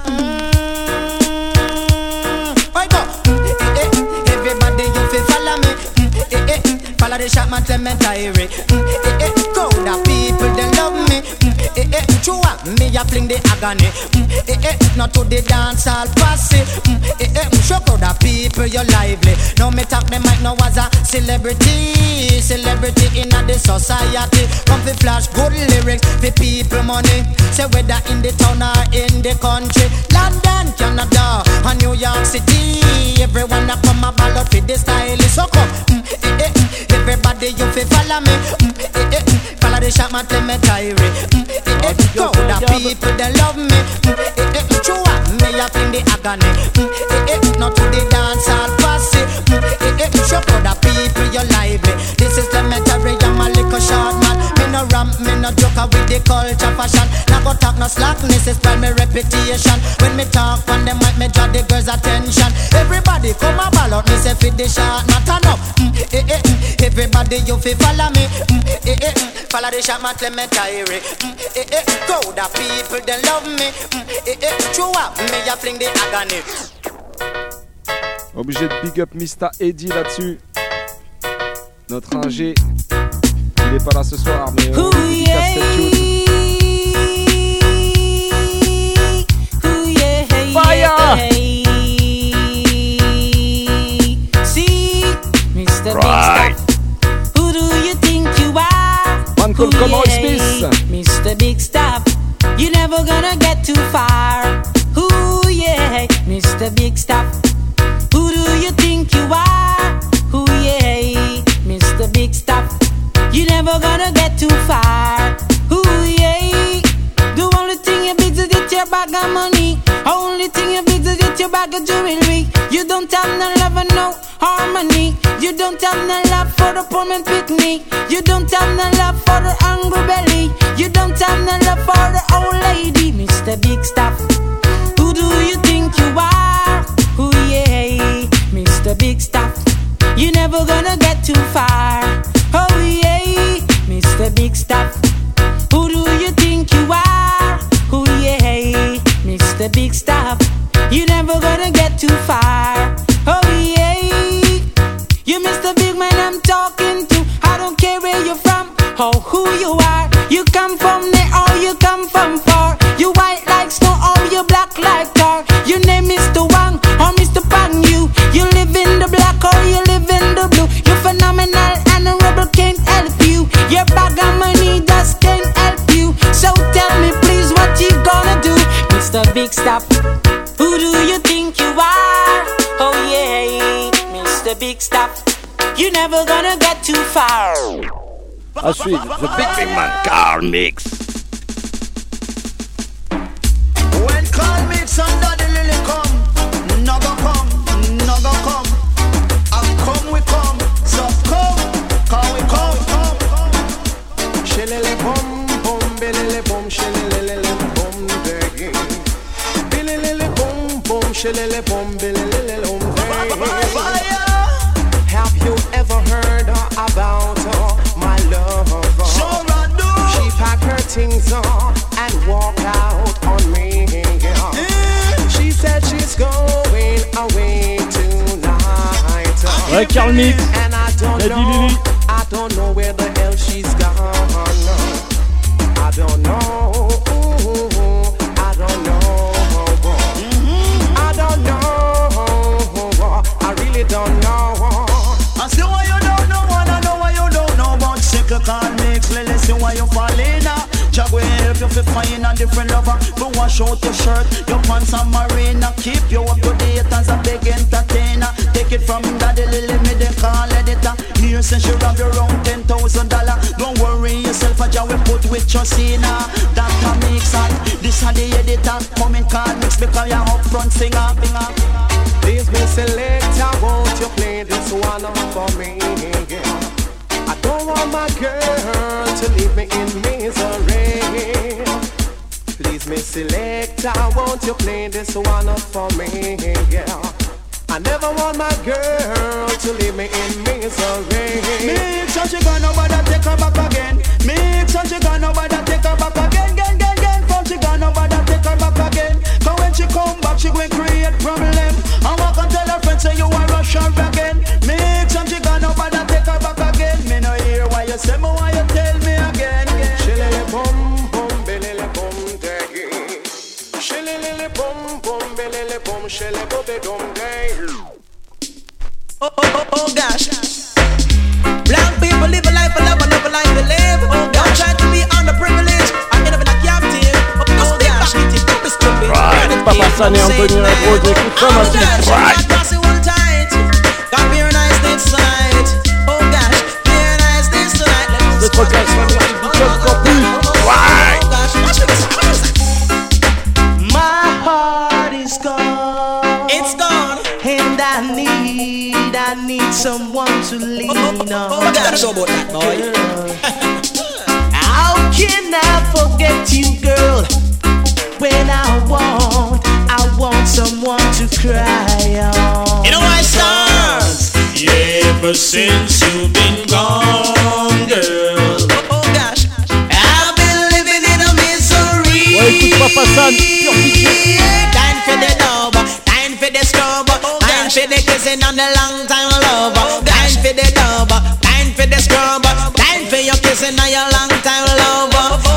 Mm. Oi, go. Mm, eh, eh. Everybody, you feel follow me. Mm, eh, eh. Follow the shot, man, tell me diary. Mm, eh, eh. Crowd of people, they love me. Mm, eh, eh. True, me a fling the agony. Mm, eh, eh. Not to the dance all passy. Mm, eh, eh. Show crowd of people, you're lively. Now me talk them might know as a celebrity, celebrity in the society. Come fi flash good lyrics for people money. Say whether in the town or in the country, London, Canada, and New York City. Everyone that come a ball out for the style is so come. Mm, eh, eh, mm. Everybody you fi follow me. Mm, eh, eh, mm. Follow the shot man tell me diary. Mm, eh, eh, crowd of people they love me. Mm, eh, eh, true ah, me a fling the agony. Mm, eh, eh, not to the dance all passy. Mm, eh, eh, show crowd of people you lively. This is elementary, I'm a little short no ramp, me no joker with the culture fashion. Now go talk no slackness, it spoil me reputation. When me talk on them mic, me draw the girls' attention. Everybody come a ball out, me say fit the shot, not up. Mm, eh, eh, mm. Everybody you fi follow me. Mm, eh, eh, mm. Follow the shot, man, let me diary. Mm, eh, eh, crowd of people they love me. Mm, eh, eh, true up, me a fling the agony. Obligé de big up Mista Eddie là-dessus. Notre ingé. Il est pas là ce soir, mais on lui dédicace cette tune. Fire! Mr. Right. Big Stuff. Who do you think you are? Man called Ooh, Smith. Mr. Big Stuff. You never gonna get too far. Ooh, yeah, Mr. Big Stuff. Who do you think you are? Ooh, yeah, Mr. Big Stuff. You never gonna get too far. Ooh, yeah. The only thing you big is get your bag of money. Only thing you big is get your bag of jewelry. You don't have no love and no harmony. You don't have no love for the poor man picnic. You don't have no love for the hungry belly. You don't have no love for the old lady, Mr. Big Stuff. Who do you think you are? Who yeah, Mr. Big Stuff. You're never gonna get too far. Oh yeah, Mr. Big Stuff. Who do you think you are? Oh yeah, Mr. Big Stuff. You're never gonna get too far. À The Big Big Man Car Mix. Ouais, Carl And I don't Lady know, Lily. I don't know where the hell she's gone. I don't know. I don't know. I don't know. I really don't know. I see why you don't know, and I know why you don't know about sickle can mix. Let us see why you fall in. Jah will help you fi find a different lover. Go wash out your shirt, your pants and marina. Keep you up to date as a big entertainer. Take it from editor. Here since you rob you around ten thousand dollar. Don't worry yourself, a Jah will put with your sinner. That mix and this a the editor. Come in call mix because you're up front singer. Please be selector, won't you play this one up for me? I don't want my girl to leave me in misery. Please, me selector, won't you play this one up for me? Yeah. I never want my girl to leave me in misery. Make sure she gone nobody take her back again. Make sure she gone nobody take her back again. Again, again, again. From she gone nobody take her back again. Cause when she come back, she will create problem. And walk and tell her friends say you are her again. Shillele bum dum day. Oh, oh, oh, oh gosh. Black people live a life, a love, a love, a life to live. Oh gosh. Don't try to be underprivileged. I end up in a captive. Oh, oh gosh. Don't be stupid. Right, Papa San et Anthony Rose, écoute ça, ma petite. Right. C'est trop classe, ma musique du club Oh, gotta know about that, boy. (laughs) How can I forget you, girl? When I want, I want someone to cry on. You know why stars? Ever since you've been gone, girl. Oh, oh gosh, I've been living in a misery. Ouais, écoute Papa San. Time for the love, time for the scrub, oh, time for the kissing on the long time love. Oh, time for the love, time for the scrub, time for your kissing on your long time love.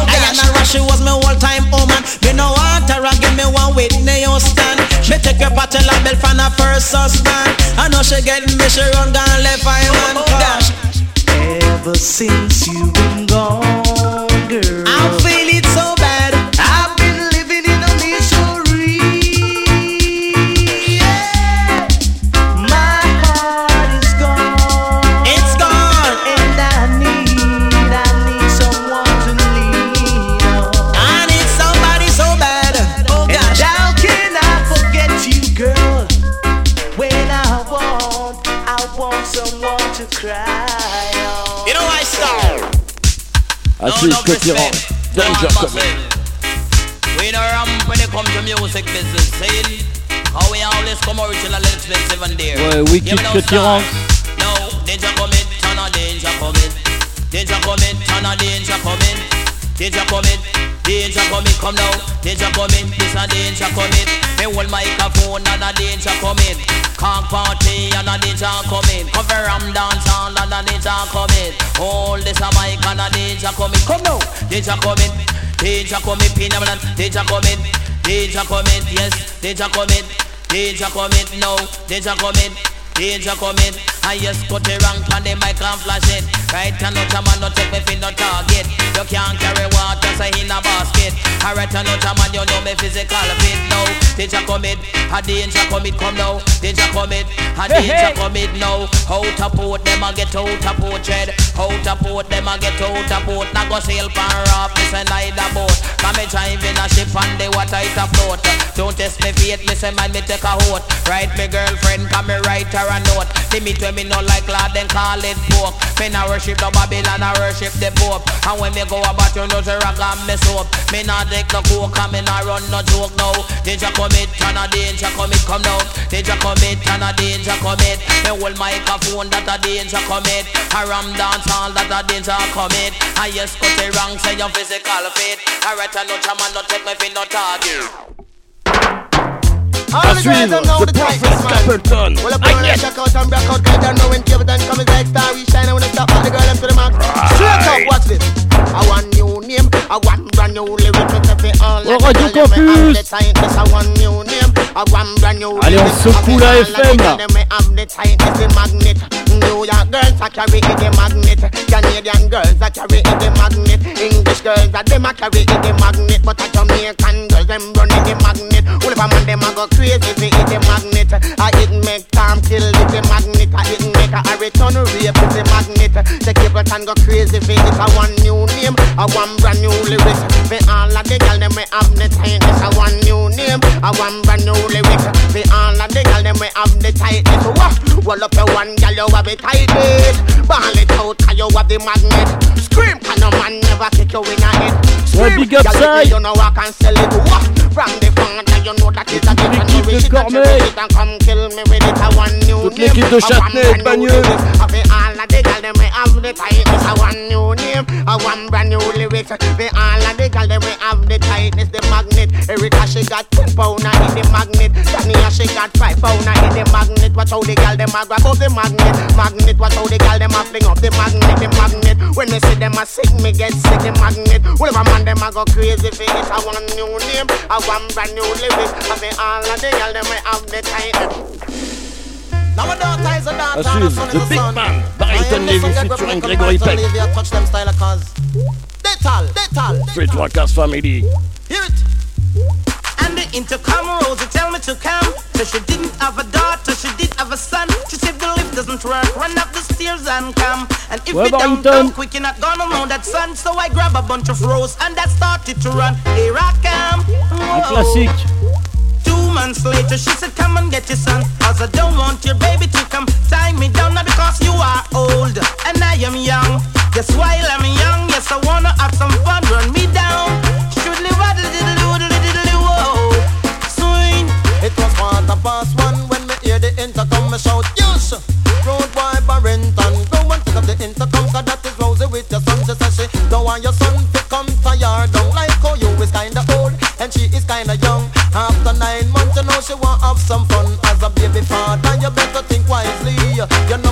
Diana rush, she was my whole time woman. Me no want her, give me one Whitney Houston. Me take her to la belle from her first husband. I know she get me, she run down left eye man. Ever since you've been gone, Côté Orange. Danger Coming. We no ramp when it come to music business, see? How we always come original and expensive and dear. Ouais, Give me no danger coming, turn on danger coming. Danger coming, turn on danger coming. Danger coming. Danger coming, come now, danger coming, this a danger coming. Me hold microphone and a danger coming. Can't party and a danger coming. Cover ram dance and a danger coming. Hold this a mic and a danger coming. Come now, danger coming, danger coming, peanut danger coming, danger coming, yes, danger coming, danger coming, no, danger coming. Danger coming, I just cut the rank on the mic and flash it. Right and out a man no take me fi no target. You can't carry say in a basket. Alright and out a man you know me physical fit now. Danger coming, a danger coming come now. Danger coming, a danger hey. now. Out a port them a get out a port shed. Out a port them a get out a port. Now go sail pan rock me say neither boat. Come me in a ship and the water it a float. Don't test me fate me say man me take a hold. Right me girlfriend come me write her a note. When me no like lad then call it pork. Me worship the Babylon I worship the Pope. And when me go about you know the rock and me soap. Me nah take no coke and me nah run no joke now. Danger commit and a danger commit come now. Danger commit and a danger commit. Me hold microphone that a danger commit. A ram dance all that a danger commit. I yes cut the wrong say your physical fit. I know man no take me fi no target. À suivre, The Prophet Capleton. Well, on Agnès. check out and break out, girl, don't know when Cape Town come is like star, we shine, I wanna stop all the girl them to the max. Straight up, watch this. I want new name, I want brand new lyrics, it's every all Oh, Radio girl them may have Campus. I want new name, I want brand new Allez, on secoue la all the FM, là. girl them may have the tightness, magnet. New York girls are carry the magnet. Canadian girls are carry the magnet. English girls are them a carry the magnet. But a Jamaican girls them run it, the magnet. All of a man them a go crazy for it, the magnet. I it make Tom kill it, the magnet. I it make a return rape the magnet. The Capleton go crazy for it. I want new name, I want brand new lyrics. All of the girl them have the tightness. I want new name, I want brand new lyrics. All of the girl them we have the tightness. Wah! Uh, roll up your one girl, you have it tightness. Ball it out, 'cause you have the magnet. Scream, can no man never kick you in the head. Scream, big up, girl, if side. You know I can sell it. Wah! From the front, you know that it's a gift. And you l'équipe de wish it that you Cormeilles. wish it and come kill me with it. I want new Toute name. l'équipe de I want Châtenay, brand new Bagneux. The girl, them we have the tightness. I want new name. I want brand new lyrics. For all of the girl, them we have the tightness. The magnet. Erika, she got 10 pound in the magnet. Tania, she got 5 pound in the magnet. Watch how the girl, them a grab up the magnet. Magnet, watch how the girl, them a fling up the magnet. The magnet. When me see them a sick, me get sick. The magnet. Whatever man, them a go crazy for it. I want new name. I want brand new lyrics. I feel all of the girl, them we have the tightness. À daughter, and a suivre, The Big. Man, Barrington Levy featuring Gregory Peck. Olivia, touch them style of cause. They tall, they tall. Street Rockaz Family. Hear it. And the intercom Rosie tell me to come. So she didn't have a daughter, she did have a son. She said the lift doesn't work, run up the stairs and come. And if Ouais, you don't come quick, you're not gonna know that son. So I grab a bunch of rose and I started to run. Here I come. Un Whoa. classique. Months later, she said, Come and get your son. Cause I don't want your baby to come tie me down. Not because you are old and I am young. Yes, while I'm young, yes, I wanna have some fun. Run me down. Should live a diddly diddly diddly whoa. Swing. It was quarter past one when me hear the intercom me shout Yes! Road boy Barrington Go and pick up the intercom Cause that is Rosie with your son She says she don't want your son to come tired wisely You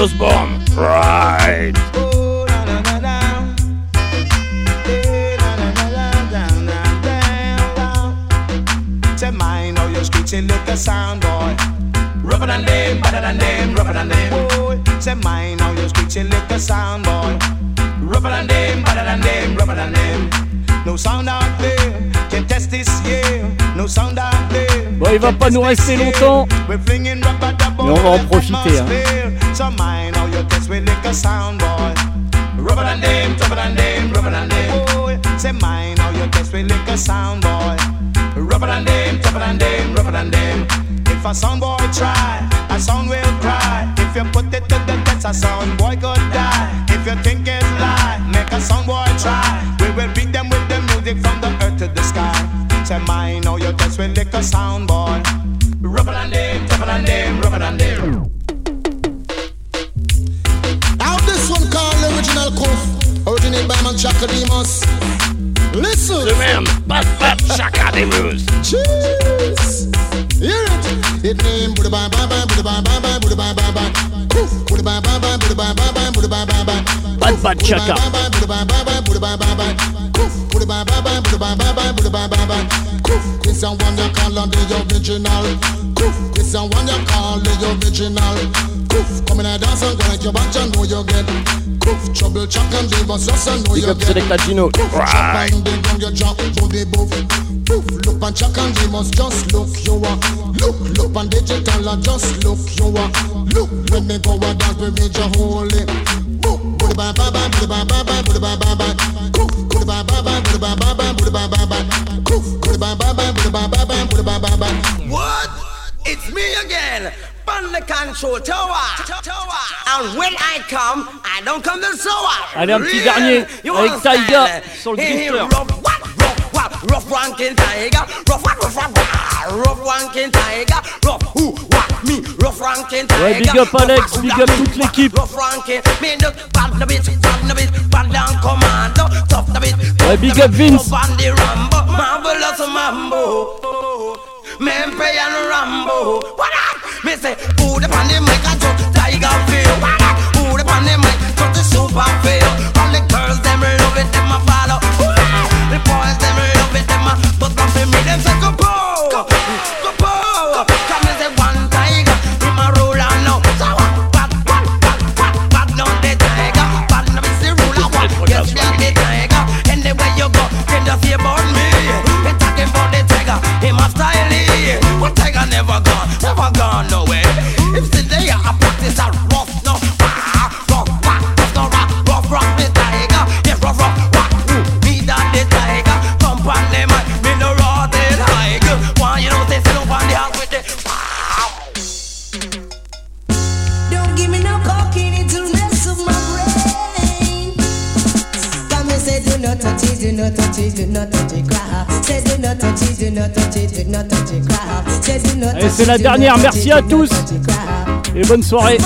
Osborne. Right. Say mine, how you screeching like a sound boy. Rougher than them, better than them, rougher than them. Boy, say mine, how you screeching like a sound boy. Rougher than them, better than them, rougher than them. No sound out there, can test this year. No sound out there. Bon, il va pas nous rester longtemps, mais on va en profiter. Hein. So mine, how you test with like a sound boy. Rubber than them, tougher than them, rubber than them. Boy, say mine, how you test with like a sound boy. Rougher than them, tougher than them, rougher than them. If a sound boy try, a sound will cry. If you put it to the test, a sound boy could die. If you think it's lie, make a sound boy try. We will beat them with the music from the earth to the sky. Say mine, how you test with like a sound boy. Listen. The man, Pat Pat Chakademus. Cheers. Hear it. It name Buddha bye bye bye Buddha bye bye bye Buddha bye bye bye. Buddha bye bye bye Buddha bye bye bye Buddha bye bye bye. Pat Pat Chaka. Buddha bye bye bye Buddha bye bye bye. Buddha bye bye bye Buddha bye bye bye Buddha bye bye bye. This one you call the original. This one you call the original. Koof. Come in and dance and go like your back, you know you get. Koof. Trouble chuck and leave us just know you up get. Selecta Gino. Right. And then you drop booty boof. Poof, look and check and they must just look you are. Look, look and digital and just look you are. Look, let me go and dance with me holy. Booty booty booty booty booty booty booty. What? It's me again, on the control tower. And when I come, I don't come to sour. Allez, un petit dernier avec? Taiga sur le Hey, hey, drifter. rough, what, rough, what, rough ranking tiger, rough, what, rough, what, rough ranking tiger, rough, who, what, me, rough ranking tiger. Ouais, big up Alex, big up toute l'équipe. Rough ranking, me look bad the bit, bad the bit, bad down commando, tough the bit. Ouais, big up Vince. Tough Rambo, marvelous mambo. Mempe and Rambo. What up? Me say, who the pan the mic and just tiger feel? What up? Who the pan the mic just the super feel? Never gone, never gone nowhere. If there, I not touch it, do not touch it, crap. Say, do not touch it, do not touch it, do not touch it, crap. Say, do not Allez, c'est la dernière. Merci à tous et bonne soirée.